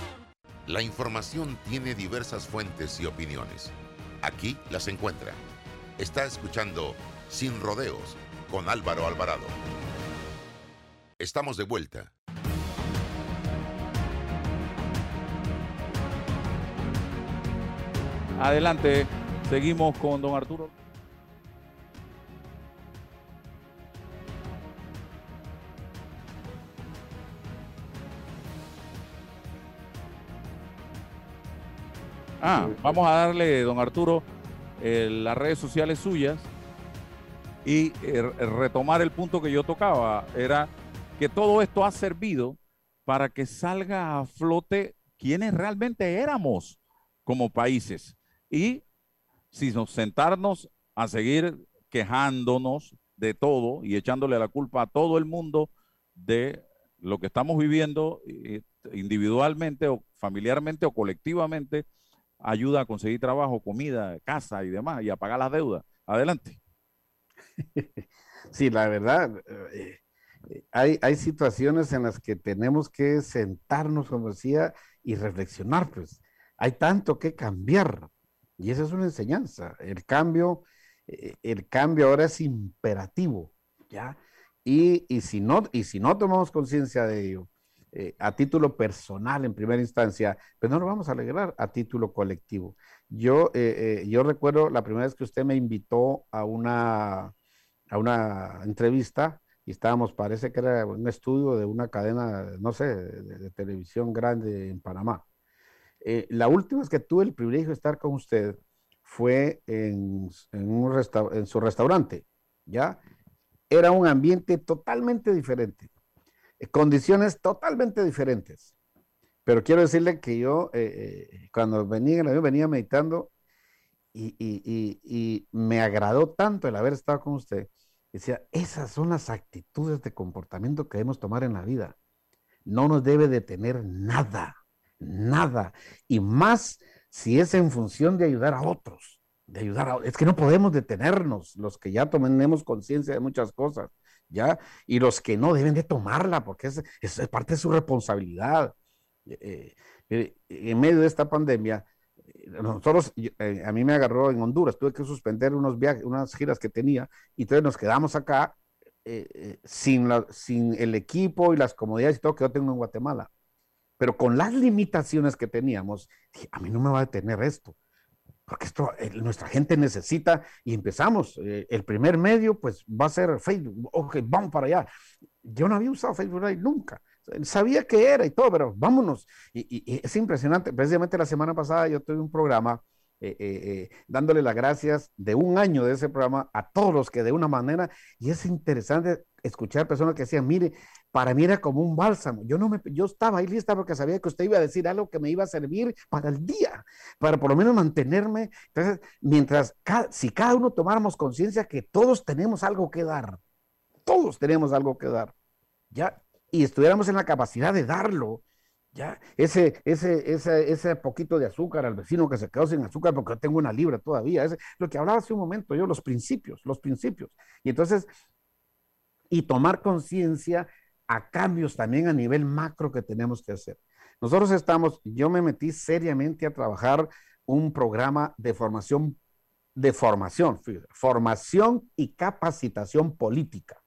La información tiene diversas fuentes y opiniones. Aquí las encuentra. Está escuchando Sin Rodeos con Álvaro Alvarado. Estamos de vuelta. Adelante, seguimos con don Arturo. Ah, vamos a darle, don Arturo, eh, las redes sociales suyas y eh, retomar el punto que yo tocaba. Era que todo esto ha servido para que salga a flote quienes realmente éramos como países. Y si nos sentarnos a seguir quejándonos de todo y echándole la culpa a todo el mundo de lo que estamos viviendo eh, individualmente o familiarmente o colectivamente, ayuda a conseguir trabajo, comida, casa y demás, y a pagar las deudas. Adelante. Sí, la verdad, eh, hay, hay situaciones en las que tenemos que sentarnos, como decía, y reflexionar, pues. Hay tanto que cambiar. Y esa es una enseñanza. El cambio, eh, el cambio ahora es imperativo, ¿ya? Y, y si, no, y si no tomamos conciencia de ello, eh, a título personal en primera instancia, pues no lo vamos a alegrar a título colectivo. Yo, eh, yo recuerdo la primera vez que usted me invitó a una, a una entrevista y estábamos, parece que era un estudio de una cadena, no sé, de, televisión grande en Panamá. Eh, la última vez que tuve el privilegio de estar con usted fue en, en, su restaurante, ¿ya? Era un ambiente totalmente diferente, eh, condiciones totalmente diferentes. Pero quiero decirle que yo, eh, eh cuando venía avión, venía meditando y, y, me agradó tanto el haber estado con usted. Decía, esas son las actitudes de comportamiento que debemos tomar en la vida. No nos debe detener nada nada. Y más si es en función de ayudar a otros, de ayudar a Es que no podemos detenernos, los que ya tenemos conciencia de muchas cosas, ¿ya? Y los que no deben de tomarla, porque es, es parte de su responsabilidad. Eh, eh, en medio de esta pandemia, nosotros, eh, a mí me agarró en Honduras, tuve que suspender unos viajes, unas giras que tenía, y entonces nos quedamos acá sin, la, sin el equipo y las comodidades y todo que yo tengo en Guatemala pero con las limitaciones que teníamos, dije, a mí no me va a detener esto, porque esto nuestra gente necesita y empezamos. Eh, el primer medio, pues va a ser Facebook. Ok, vamos para allá. Yo no había usado Facebook nunca. Sabía que era y todo, pero vámonos. Y es impresionante. Precisamente la semana pasada yo tuve un programa eh, eh, eh, dándole las gracias de un año de ese programa a todos los que de una manera, y es interesante escuchar personas que decían, mire, para mí era como un bálsamo. Yo no me, yo estaba ahí lista porque sabía que usted iba a decir algo que me iba a servir para el día, para por lo menos mantenerme. Entonces, mientras, si cada uno tomáramos conciencia que todos tenemos algo que dar, todos tenemos algo que dar, ya, y estuviéramos en la capacidad de darlo, ya, ese, ese, ese, ese poquito de azúcar al vecino que se quedó sin azúcar porque tengo una libra todavía. Es lo que hablaba hace un momento yo, los principios, los principios. Y entonces, y tomar conciencia a cambios también a nivel macro que tenemos que hacer. Nosotros estamos, yo me metí seriamente a trabajar un programa de formación, de formación, formación y capacitación política.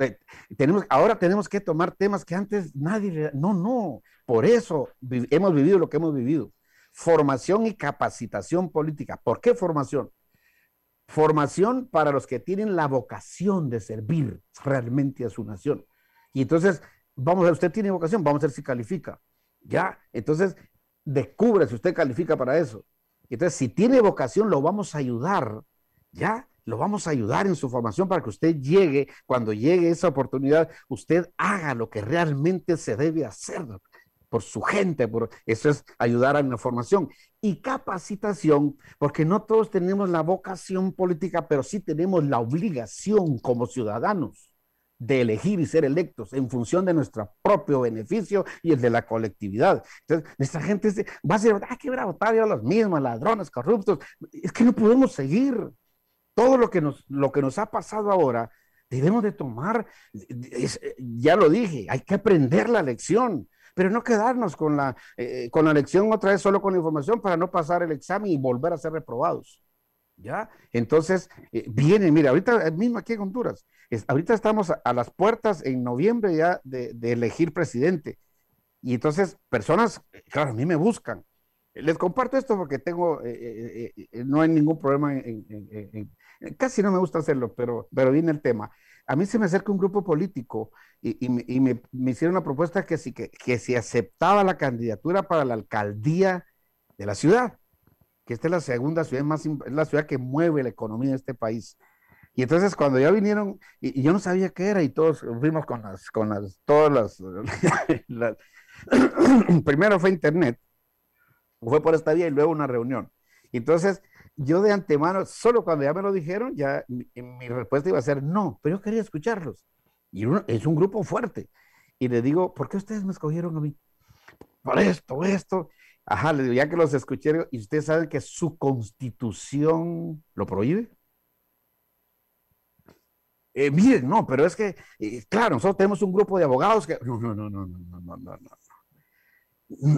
Eh, tenemos, ahora tenemos que tomar temas que antes nadie, no, no, por eso hemos vivido lo que hemos vivido. Formación y capacitación política. ¿Por qué formación? Formación para los que tienen la vocación de servir realmente a su nación. Y entonces, vamos a ver, usted tiene vocación, vamos a ver si califica. Ya, entonces, descubre si usted califica para eso. Entonces, si tiene vocación, lo vamos a ayudar, ¿ya? Lo vamos a ayudar en su formación para que usted llegue, cuando llegue esa oportunidad, usted haga lo que realmente se debe hacer por su gente, por eso es ayudar a la formación y capacitación, porque no todos tenemos la vocación política, pero sí tenemos la obligación como ciudadanos de elegir y ser electos en función de nuestro propio beneficio y el de la colectividad. Entonces, nuestra gente va a ser, ah, que a votar a los mismos, ladrones, corruptos. Es que no podemos seguir. Todo lo que nos, lo que nos ha pasado ahora, debemos de tomar, ya lo dije, hay que aprender la lección pero no quedarnos con la, eh, con la lección otra vez solo con la información para no pasar el examen y volver a ser reprobados. ¿Ya? Entonces, eh, viene, mira, ahorita mismo aquí en Honduras, ahorita estamos a, las puertas en noviembre ya de, elegir presidente. Y entonces, personas, claro, a mí me buscan. Les comparto esto porque tengo, eh, eh, no hay ningún problema en, casi no me gusta hacerlo, pero, pero viene el tema. A mí se me acerca un grupo político y, me, hicieron una propuesta que si, que, que si aceptaba la candidatura para la alcaldía de la ciudad que esta es la segunda ciudad más, es la ciudad que mueve la economía de este país. Y entonces cuando ya vinieron, y, yo no sabía qué era, y todos fuimos con las, con las, todas las, primero fue internet, fue por esta vía y luego una reunión. Entonces, yo de antemano, solo cuando ya me lo dijeron, ya mi, respuesta iba a ser no, pero yo quería escucharlos. Y uno, es un grupo fuerte. Y le digo, ¿por qué ustedes me escogieron a mí? Por esto, esto. Ajá, le digo, ya que los escuché, y ustedes saben que su constitución lo prohíbe. Eh, miren, no, pero es que, claro, nosotros tenemos un grupo de abogados que. No, no, no, no, no, no, no, no.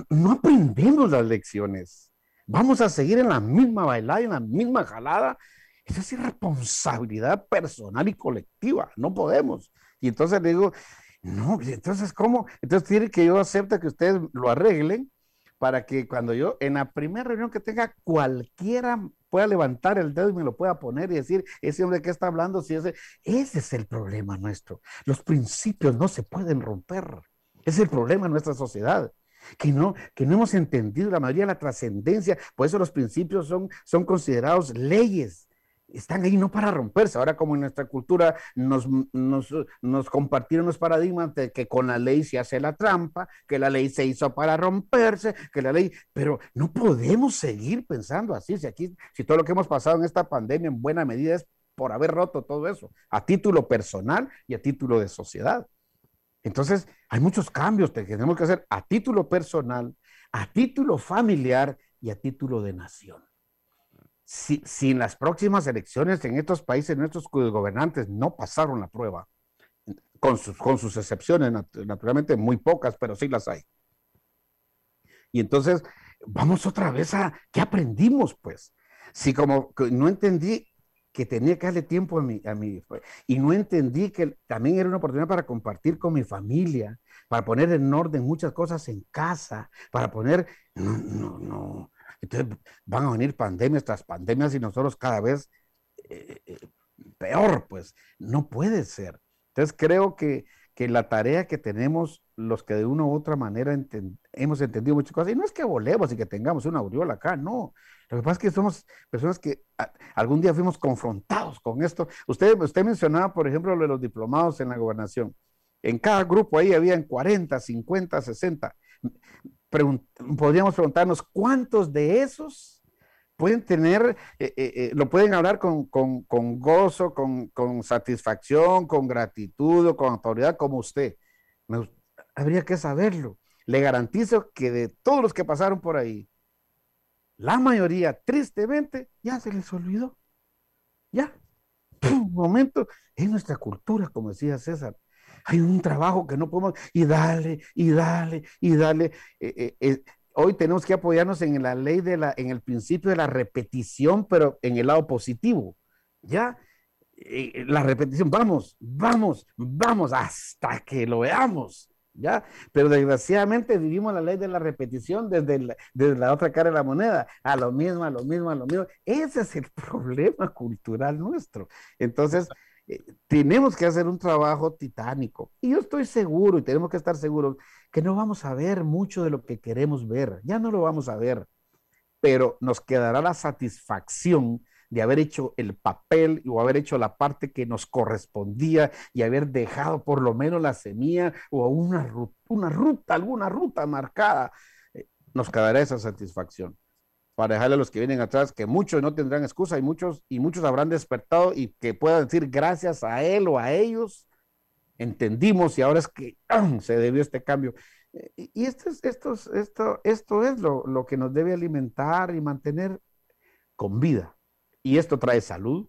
No aprendemos las lecciones. Vamos a seguir en la misma bailada, en la misma jalada. Esa es irresponsabilidad personal y colectiva. No podemos. Y entonces le digo, no, entonces, ¿cómo? Entonces tiene que yo acepte que ustedes lo arreglen para que cuando yo, en la primera reunión que tenga, cualquiera pueda levantar el dedo y me lo pueda poner y decir, ese hombre que está hablando, si ese, ese es el problema nuestro. Los principios no se pueden romper. Es el problema de nuestra sociedad. Que no, que no hemos entendido la mayoría de la trascendencia, por eso los principios son, son considerados leyes están ahí no para romperse. Ahora como en nuestra cultura nos, nos, compartieron los paradigmas de que con la ley se hace la trampa, que la ley se hizo para romperse, que la ley, pero no podemos seguir pensando así. Si aquí, si todo lo que hemos pasado en esta pandemia en buena medida es por haber roto todo eso, a título personal y a título de sociedad. Entonces, hay muchos cambios que tenemos que hacer a título personal, a título familiar y a título de nación si, en las próximas elecciones en estos países nuestros gobernantes no pasaron la prueba, con sus, con sus excepciones, naturalmente muy pocas, pero sí las hay. Y entonces, vamos otra vez a, ¿qué aprendimos pues? Si como no entendí que tenía que darle tiempo a mi, a mi, y no entendí que también era una oportunidad para compartir con mi familia, para poner en orden muchas cosas en casa, para poner, no, no, no, entonces van a venir pandemias tras pandemias y nosotros cada vez eh, eh, peor, pues no puede ser. Entonces creo que, que, la tarea que tenemos los que de una u otra manera hemos entendido muchas cosas, y no es que volemos y que tengamos una aureola acá, no. Lo que pasa es que somos personas que algún día fuimos confrontados con esto. Usted, usted mencionaba, por ejemplo, lo de los diplomados en la gobernación. En cada grupo ahí habían 40, 50, 60 podríamos preguntarnos cuántos de esos pueden tener, eh, eh, eh, lo pueden hablar con, gozo, con, satisfacción, con gratitud o con autoridad como usted. Habría que saberlo. Le garantizo que de todos los que pasaron por ahí, la mayoría, tristemente, ya se les olvidó. Ya. Un momento, es nuestra cultura, como decía César hay un trabajo que no podemos, y dale, y dale, y dale. Eh, eh, eh, hoy tenemos que apoyarnos en la ley de la, en el principio de la repetición, pero en el lado positivo. ¿Ya? la repetición, vamos, vamos, vamos, hasta que lo veamos. ¿Ya? Pero desgraciadamente vivimos la ley de la repetición desde la, desde la otra cara de la moneda, a lo mismo, a lo mismo, a lo mismo. Ese es el problema cultural nuestro. Entonces, eh, tenemos que hacer un trabajo titánico. Y yo estoy seguro, y tenemos que estar seguros, que no vamos a ver mucho de lo que queremos ver. Ya no lo vamos a ver, pero nos quedará la satisfacción de haber hecho el papel o haber hecho la parte que nos correspondía y haber dejado por lo menos la semilla o una, ruta, una ruta alguna ruta marcada, eh, nos quedará esa satisfacción. Para dejarle a los que vienen atrás que muchos no tendrán excusa y muchos, y muchos habrán despertado y que puedan decir gracias a él o a ellos, entendimos y ahora es que se debió este cambio. Eh, y esto es, esto es, esto, esto es lo, lo que nos debe alimentar y mantener con vida y esto trae salud.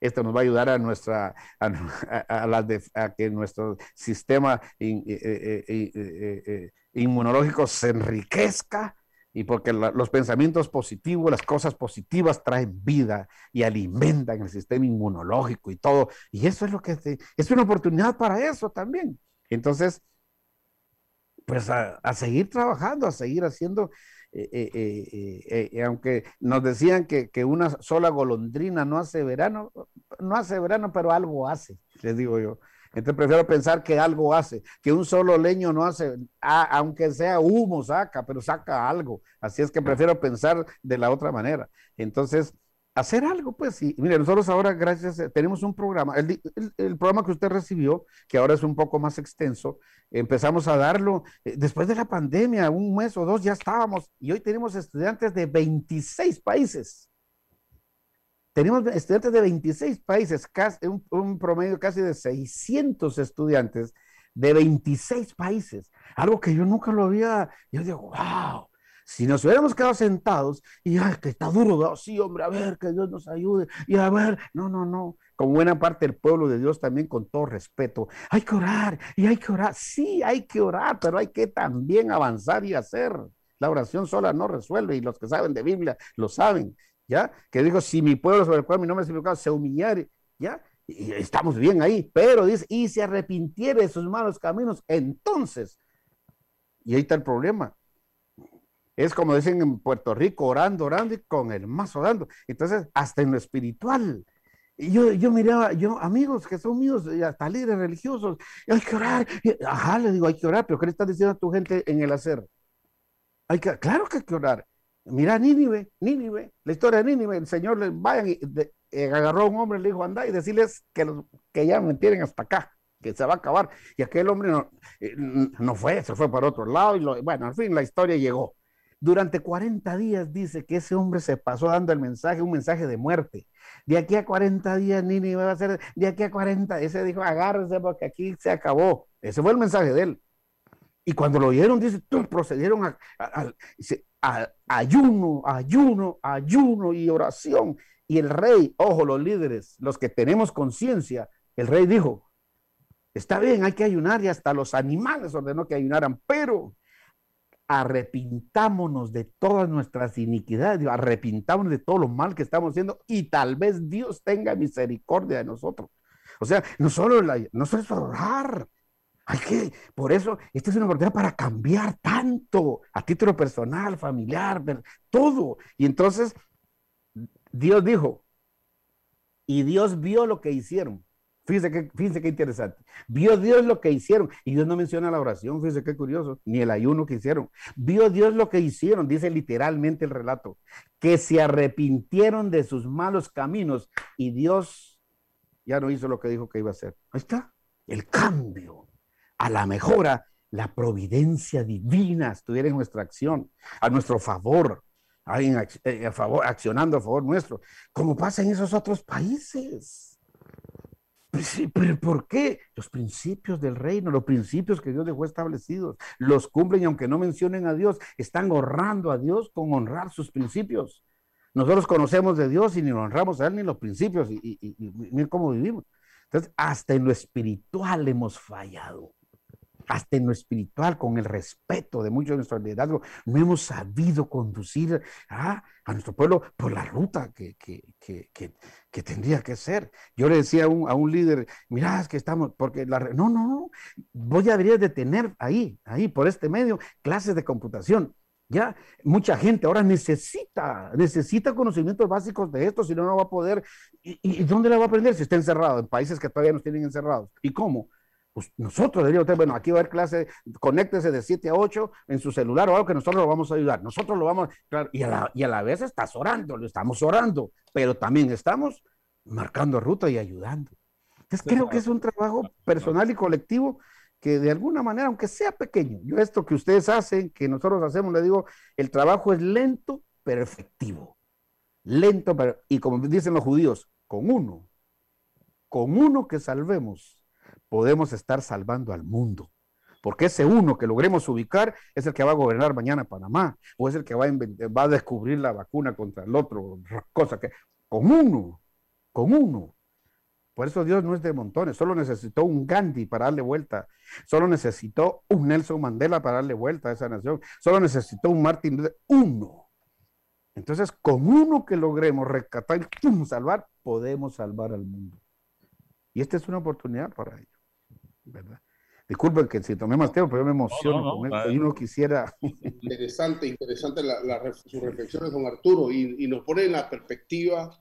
Esto nos va a ayudar a, nuestra, a, que nuestro sistema eh, eh, eh, inmunológico se enriquezca y porque los pensamientos positivos, las cosas positivas traen vida y alimentan el sistema inmunológico y todo. Y eso es lo que es una oportunidad para eso también. Entonces, pues a, seguir trabajando, a seguir haciendo aunque nos decían que, que, una sola golondrina no hace verano, no hace verano, pero algo hace, les digo yo. Entonces prefiero pensar que algo hace, que un solo leño no hace, aunque sea humo saca, pero saca algo. Así es que prefiero pensar de la otra manera. Entonces, hacer algo, pues. Y mire, nosotros ahora, gracias, eh, tenemos un programa, el, programa que usted recibió, que ahora es un poco más extenso, empezamos a darlo eh, después de la pandemia, un mes o dos ya estábamos, y hoy tenemos estudiantes de 26 países. Tenemos estudiantes de 26 países, casi, un, un promedio casi de 600 estudiantes de 26 países. Algo que yo nunca lo había, yo digo, wow, si nos hubiéramos quedado sentados y, ay, que está duro, sí, hombre, a ver, que Dios nos ayude, y a ver, no, no, no, como buena parte del pueblo de Dios también con todo respeto, hay que orar, y hay que orar, sí, hay que orar, pero hay que también avanzar y hacer. La oración sola no resuelve, y los que saben de Biblia lo saben, ¿ya? Que dijo, si mi pueblo sobre el cual mi nombre es invocado se humillare, ¿ya? Y estamos bien ahí, pero dice, y se arrepintiere de sus malos caminos, entonces, y ahí está el problema, es como dicen en Puerto Rico, orando, orando y con el más orando. Entonces, hasta en lo espiritual. Y yo, yo miraba, yo, amigos que son míos, hasta líderes religiosos, hay que orar. ajá, le digo, hay que orar, pero ¿qué le estás diciendo a tu gente en el hacer? Hay que, claro que hay que orar. Mira Nínive, Nínive, la historia de Nínive, el Señor le vayan y eh, agarró a un hombre, le dijo, anda y decirles que, los, que ya me tienen hasta acá, que se va a acabar. Y aquel hombre no, eh, no fue, se fue para otro lado y bueno, al fin la historia llegó. Durante 40 días dice que ese hombre se pasó dando el mensaje, un mensaje de muerte. De aquí a 40 días, Nini va a ser, de aquí a 40, ese dijo, agárrese porque aquí se acabó. Ese fue el mensaje de él. Y cuando lo oyeron, dice, procedieron a, a, ayuno, ayuno, ayuno y oración. Y el rey, ojo, los líderes, los que tenemos conciencia, el rey dijo, está bien, hay que ayunar y hasta los animales ordenó que ayunaran, pero arrepintámonos de todas nuestras iniquidades, arrepintámonos de todo lo mal que estamos haciendo y tal vez Dios tenga misericordia de nosotros. O sea, no solo, no solo es orar, hay que, por eso, esta es una oportunidad para cambiar tanto a título personal, familiar, todo. Y entonces, Dios dijo, y Dios vio lo que hicieron. Fíjense qué, fíjense qué interesante. Vio Dios lo que hicieron. Y Dios no menciona la oración, fíjense qué curioso, ni el ayuno que hicieron. Vio Dios lo que hicieron, dice literalmente el relato, que se arrepintieron de sus malos caminos y Dios ya no hizo lo que dijo que iba a hacer. Ahí está, el cambio a la mejora, la providencia divina estuviera en nuestra acción, a nuestro favor, eh, a favor, accionando a favor nuestro, como pasa en esos otros países. Pero ¿por qué? Los principios del reino, los principios que Dios dejó establecidos, los cumplen y aunque no mencionen a Dios, están honrando a Dios con honrar sus principios. Nosotros conocemos de Dios y ni honramos a Él ni los principios y, cómo vivimos. Entonces, hasta en lo espiritual hemos fallado. Hasta en lo espiritual, con el respeto de muchos de nuestros liderazgos, no hemos sabido conducir a, a nuestro pueblo por la ruta que, que, que, que, tendría que ser. Yo le decía a un, a un líder, mira, es que estamos, porque la... No, no, no, voy a debería de tener ahí, ahí, por este medio, clases de computación. Ya mucha gente ahora necesita, necesita conocimientos básicos de esto, si no, no va a poder. ¿Y, ¿Y, dónde la va a aprender si está encerrado? En países que todavía nos tienen encerrados. ¿Y cómo? Pues nosotros deberíamos tener, bueno, aquí va a haber clase, conéctese de 7 a 8 en su celular o algo que nosotros lo vamos a ayudar. Nosotros lo vamos, y a la, y a la vez estás orando, lo estamos orando, pero también estamos marcando ruta y ayudando. Entonces creo que es un trabajo personal y colectivo que de alguna manera, aunque sea pequeño, yo esto que ustedes hacen, que nosotros hacemos, le digo, el trabajo es lento, pero efectivo. Lento, pero, y como dicen los judíos, con uno, con uno que salvemos, podemos estar salvando al mundo. Porque ese uno que logremos ubicar es el que va a gobernar mañana Panamá, o es el que va a, va a descubrir la vacuna contra el otro, cosa que, con uno, con uno, por eso Dios no es de montones, solo necesitó un Gandhi para darle vuelta, solo necesitó un Nelson Mandela para darle vuelta a esa nación, solo necesitó un Martin Luther, uno. Entonces, con uno que logremos rescatar y salvar, podemos salvar al mundo. Y esta es una oportunidad para ello, ¿verdad? Disculpen que si tomé más tiempo, pero yo me emociono no, no, con esto y uno quisiera... Interesante, interesante la, la, sus reflexiones, don Arturo, y, y nos pone en la perspectiva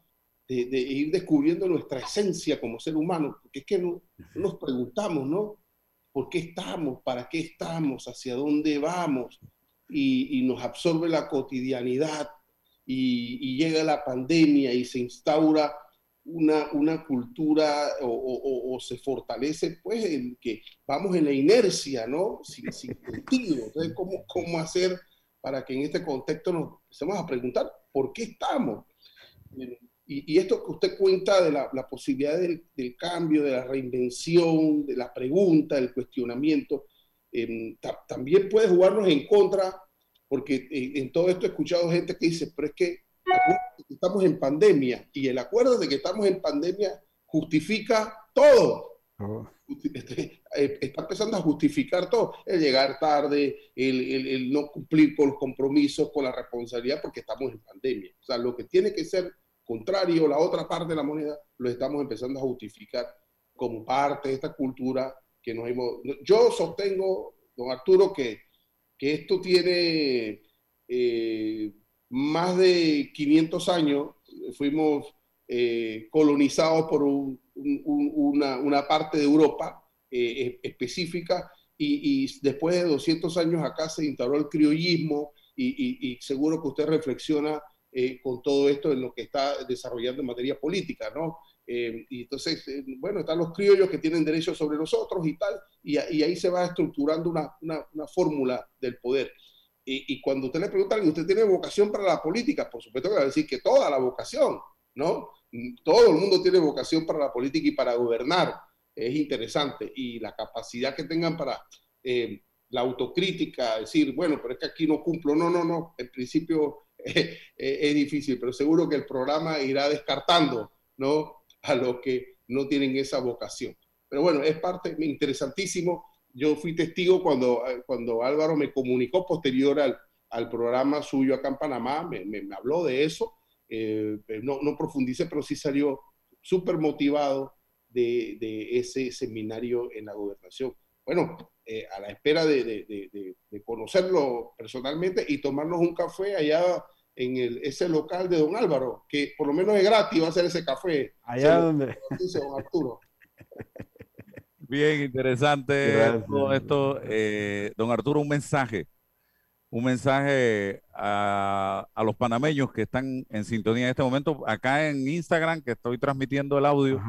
de, de, ir descubriendo nuestra esencia como ser humano, porque es que no, nos preguntamos, ¿no? ¿Por qué estamos? ¿Para qué estamos? ¿Hacia dónde vamos? Y, y nos absorbe la cotidianidad y, y, llega la pandemia y se instaura una, una cultura o, o, o, se fortalece, pues, en que vamos en la inercia, ¿no? Sin, sin sentido. Entonces, ¿cómo, ¿cómo hacer para que en este contexto nos empecemos a preguntar por qué estamos? Y, y, esto que usted cuenta de la, la posibilidad del, del, cambio, de la reinvención, de la pregunta, del cuestionamiento, eh, también puede jugarnos en contra, porque eh, en todo esto he escuchado gente que dice, pero es que estamos en pandemia y el acuerdo de que estamos en pandemia justifica todo. Oh. Está empezando a justificar todo, el llegar tarde, el, el, el no cumplir con los compromisos, con la responsabilidad, porque estamos en pandemia. O sea, lo que tiene que ser contrario, la otra parte de la moneda, lo estamos empezando a justificar como parte de esta cultura que nos hemos... Yo sostengo, don Arturo, que, que esto tiene eh, más de 500 años, fuimos eh, colonizados por un, un, una, una, parte de Europa eh, específica y, y, después de 200 años acá se instaló el criollismo y, y, y seguro que usted reflexiona eh, con todo esto en lo que está desarrollando en materia política, ¿no? Eh, y entonces, eh, bueno, están los criollos que tienen derechos sobre nosotros y tal, y ahí se va estructurando una, una, una fórmula del poder. Y, cuando usted le pregunta a ¿usted tiene vocación para la política? Por supuesto que va a decir que toda la vocación, ¿no? Todo el mundo tiene vocación para la política y para gobernar. Es interesante. Y la capacidad que tengan para eh, la autocrítica, decir, bueno, pero es que aquí no cumplo. No, no, no. En principio es difícil, pero seguro que el programa irá descartando ¿no? a los que no tienen esa vocación. Pero bueno, es parte interesantísimo. Yo fui testigo cuando, cuando Álvaro me comunicó posterior al, al programa suyo acá en Panamá, me, me, me habló de eso. Eh, no, no profundicé, pero sí salió súper motivado de, de, ese seminario en la gobernación. Bueno, eh, a la espera de, de, de, conocerlo personalmente y tomarnos un café allá en el, ese local de don Álvaro, que por lo menos es gratis, va a ser ese café. Allá donde. Dice don Arturo. Bien, interesante Gracias. todo esto. Eh, don Arturo, un mensaje. Un mensaje a, a, los panameños que están en sintonía en este momento. Acá en Instagram, que estoy transmitiendo el audio.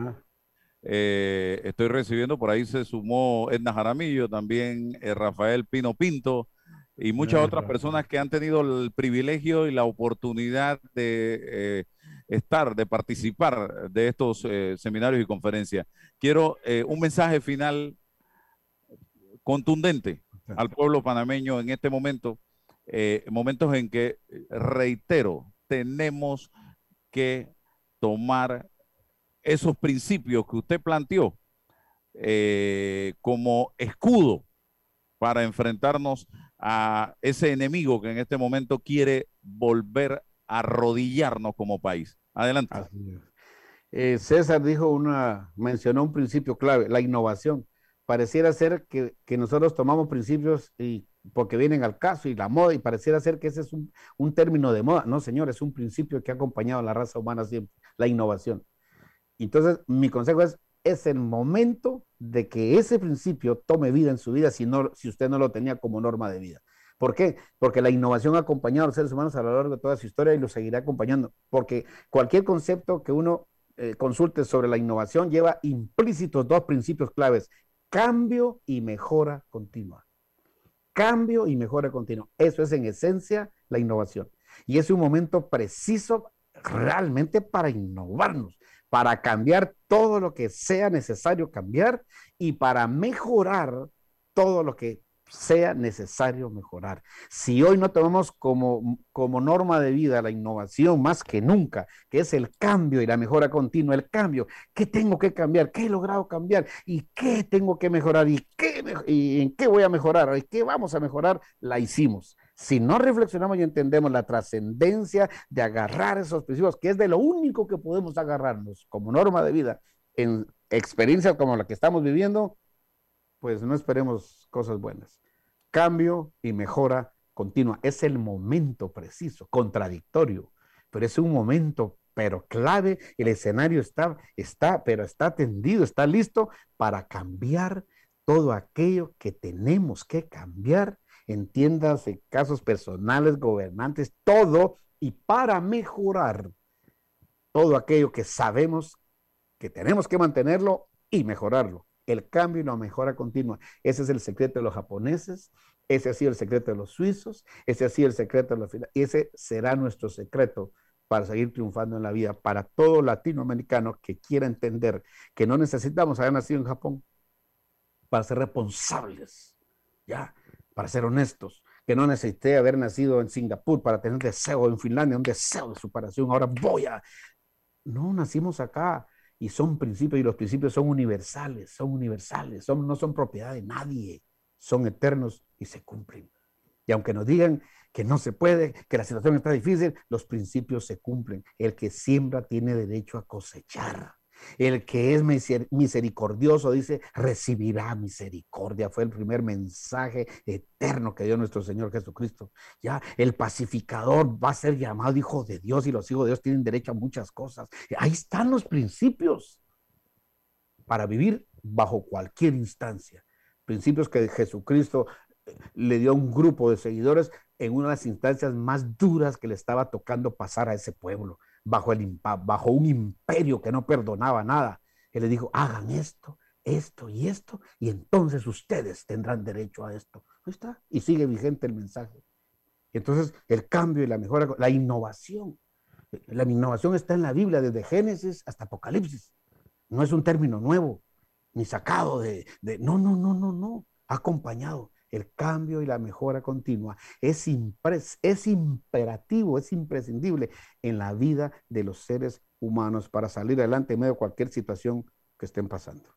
Eh, estoy recibiendo, por ahí se sumó Edna Jaramillo, también eh, Rafael Pino Pinto y muchas otras personas que han tenido el privilegio y la oportunidad de eh, estar, de participar de estos eh, seminarios y conferencias. Quiero eh, un mensaje final contundente al pueblo panameño en este momento, momentos en que, reitero, tenemos que tomar esos principios que usted planteó eh, como escudo para enfrentarnos a ese enemigo que en este momento quiere volver a arrodillarnos como país. Adelante. Eh, César dijo una, mencionó un principio clave, la innovación. Pareciera ser que, que, nosotros tomamos principios y porque vienen al caso y la moda, y pareciera ser que ese es un, un término de moda. No, señor, es un principio que ha acompañado a la raza humana siempre, la innovación. Entonces, mi consejo es, es el momento de que ese principio tome vida en su vida si, no, si usted no lo tenía como norma de vida. ¿Por qué? Porque la innovación ha acompañado a los seres humanos a lo largo de toda su historia y lo seguirá acompañando. Porque cualquier concepto que uno eh, consulte sobre la innovación lleva implícitos dos principios claves, cambio y mejora continua. Cambio y mejora continua. Eso es en esencia la innovación. Y es un momento preciso realmente para innovarnos, para cambiar todo lo que sea necesario cambiar y para mejorar todo lo que sea necesario mejorar. Si hoy no tomamos como, como norma de vida la innovación más que nunca, que es el cambio y la mejora continua, el cambio, ¿qué tengo que cambiar? ¿Qué he logrado cambiar? ¿Y qué tengo que mejorar? ¿Y, qué, y en qué voy a mejorar? ¿Y qué vamos a mejorar? La hicimos. Si no reflexionamos y entendemos la trascendencia de agarrar esos principios, que es de lo único que podemos agarrarnos como norma de vida en experiencias como la que estamos viviendo, pues no esperemos cosas buenas. Cambio y mejora continua. Es el momento preciso, contradictorio, pero es un momento, pero clave. El escenario está, está, pero está tendido, está listo para cambiar todo aquello que tenemos que cambiar, entiéndase casos personales, gobernantes, todo, y para mejorar todo aquello que sabemos que tenemos que mantenerlo y mejorarlo el cambio y la mejora continua. Ese es el secreto de los japoneses, ese ha sido el secreto de los suizos, ese ha sido el secreto de los y ese será nuestro secreto para seguir triunfando en la vida, para todo latinoamericano que quiera entender que no necesitamos haber nacido en Japón para ser responsables, ya, para ser honestos, que no necesité haber nacido en Singapur para tener deseo en Finlandia, un deseo de superación, ahora voy a... No, nacimos acá, y son principios y los principios son universales, son universales, son, no son propiedad de nadie, son eternos y se cumplen. Y aunque nos digan que no se puede, que la situación está difícil, los principios se cumplen. El que siembra tiene derecho a cosechar. El que es misericordioso dice, recibirá misericordia. Fue el primer mensaje eterno que dio nuestro Señor Jesucristo. Ya, el pacificador va a ser llamado hijo de Dios y los hijos de Dios tienen derecho a muchas cosas. Ahí están los principios para vivir bajo cualquier instancia. Principios que Jesucristo eh, le dio a un grupo de seguidores en una de las instancias más duras que le estaba tocando pasar a ese pueblo bajo, el, bajo un imperio que no perdonaba nada. Él le dijo, hagan esto, esto y esto, y entonces ustedes tendrán derecho a esto. Ahí está. Y sigue vigente el mensaje. Entonces, el cambio y la mejora, la innovación. La innovación está en la Biblia desde Génesis hasta Apocalipsis. No es un término nuevo, ni sacado de, de no, no, no, no, no. Acompañado el cambio y la mejora continua es, es imperativo, es imprescindible en la vida de los seres humanos para salir adelante en medio de cualquier situación que estén pasando.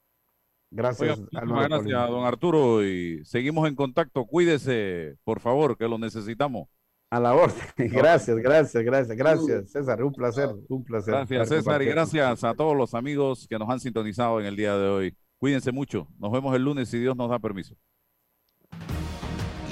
Gracias. gracias, don Arturo. Y seguimos en contacto. Cuídese, por favor, que lo necesitamos. A la orden. Gracias, gracias, gracias, gracias, César. Un placer, un placer. Gracias, César, y gracias a todos los amigos que nos han sintonizado en el día de hoy. Cuídense mucho. Nos vemos el lunes si Dios nos da permiso.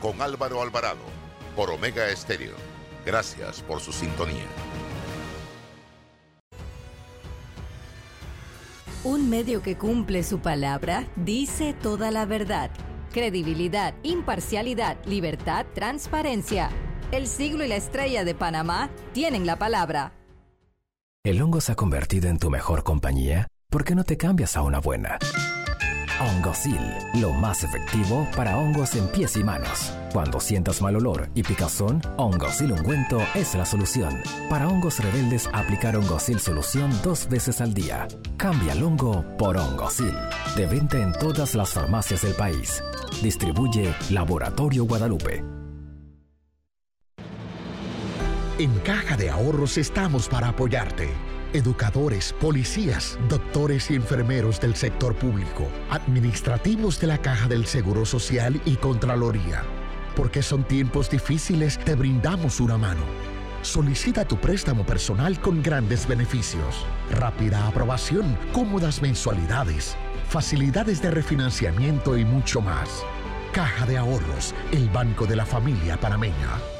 con Álvaro Alvarado por Omega Estéreo. Gracias por su sintonía. Un medio que cumple su palabra dice toda la verdad. Credibilidad, imparcialidad, libertad, transparencia. El siglo y la estrella de Panamá tienen la palabra. ¿El hongo se ha convertido en tu mejor compañía? ¿Por qué no te cambias a una buena? Hongosil, lo más efectivo para hongos en pies y manos. Cuando sientas mal olor y picazón, Hongosil ungüento es la solución. Para hongos rebeldes, aplicar Hongosil solución dos veces al día. Cambia el hongo por Hongosil. De venta en todas las farmacias del país. Distribuye Laboratorio Guadalupe. En Caja de Ahorros estamos para apoyarte. Educadores, policías, doctores y enfermeros del sector público, administrativos de la Caja del Seguro Social y Contraloría. Porque son tiempos difíciles, te brindamos una mano. Solicita tu préstamo personal con grandes beneficios, rápida aprobación, cómodas mensualidades, facilidades de refinanciamiento y mucho más. Caja de Ahorros, el banco de la familia panameña.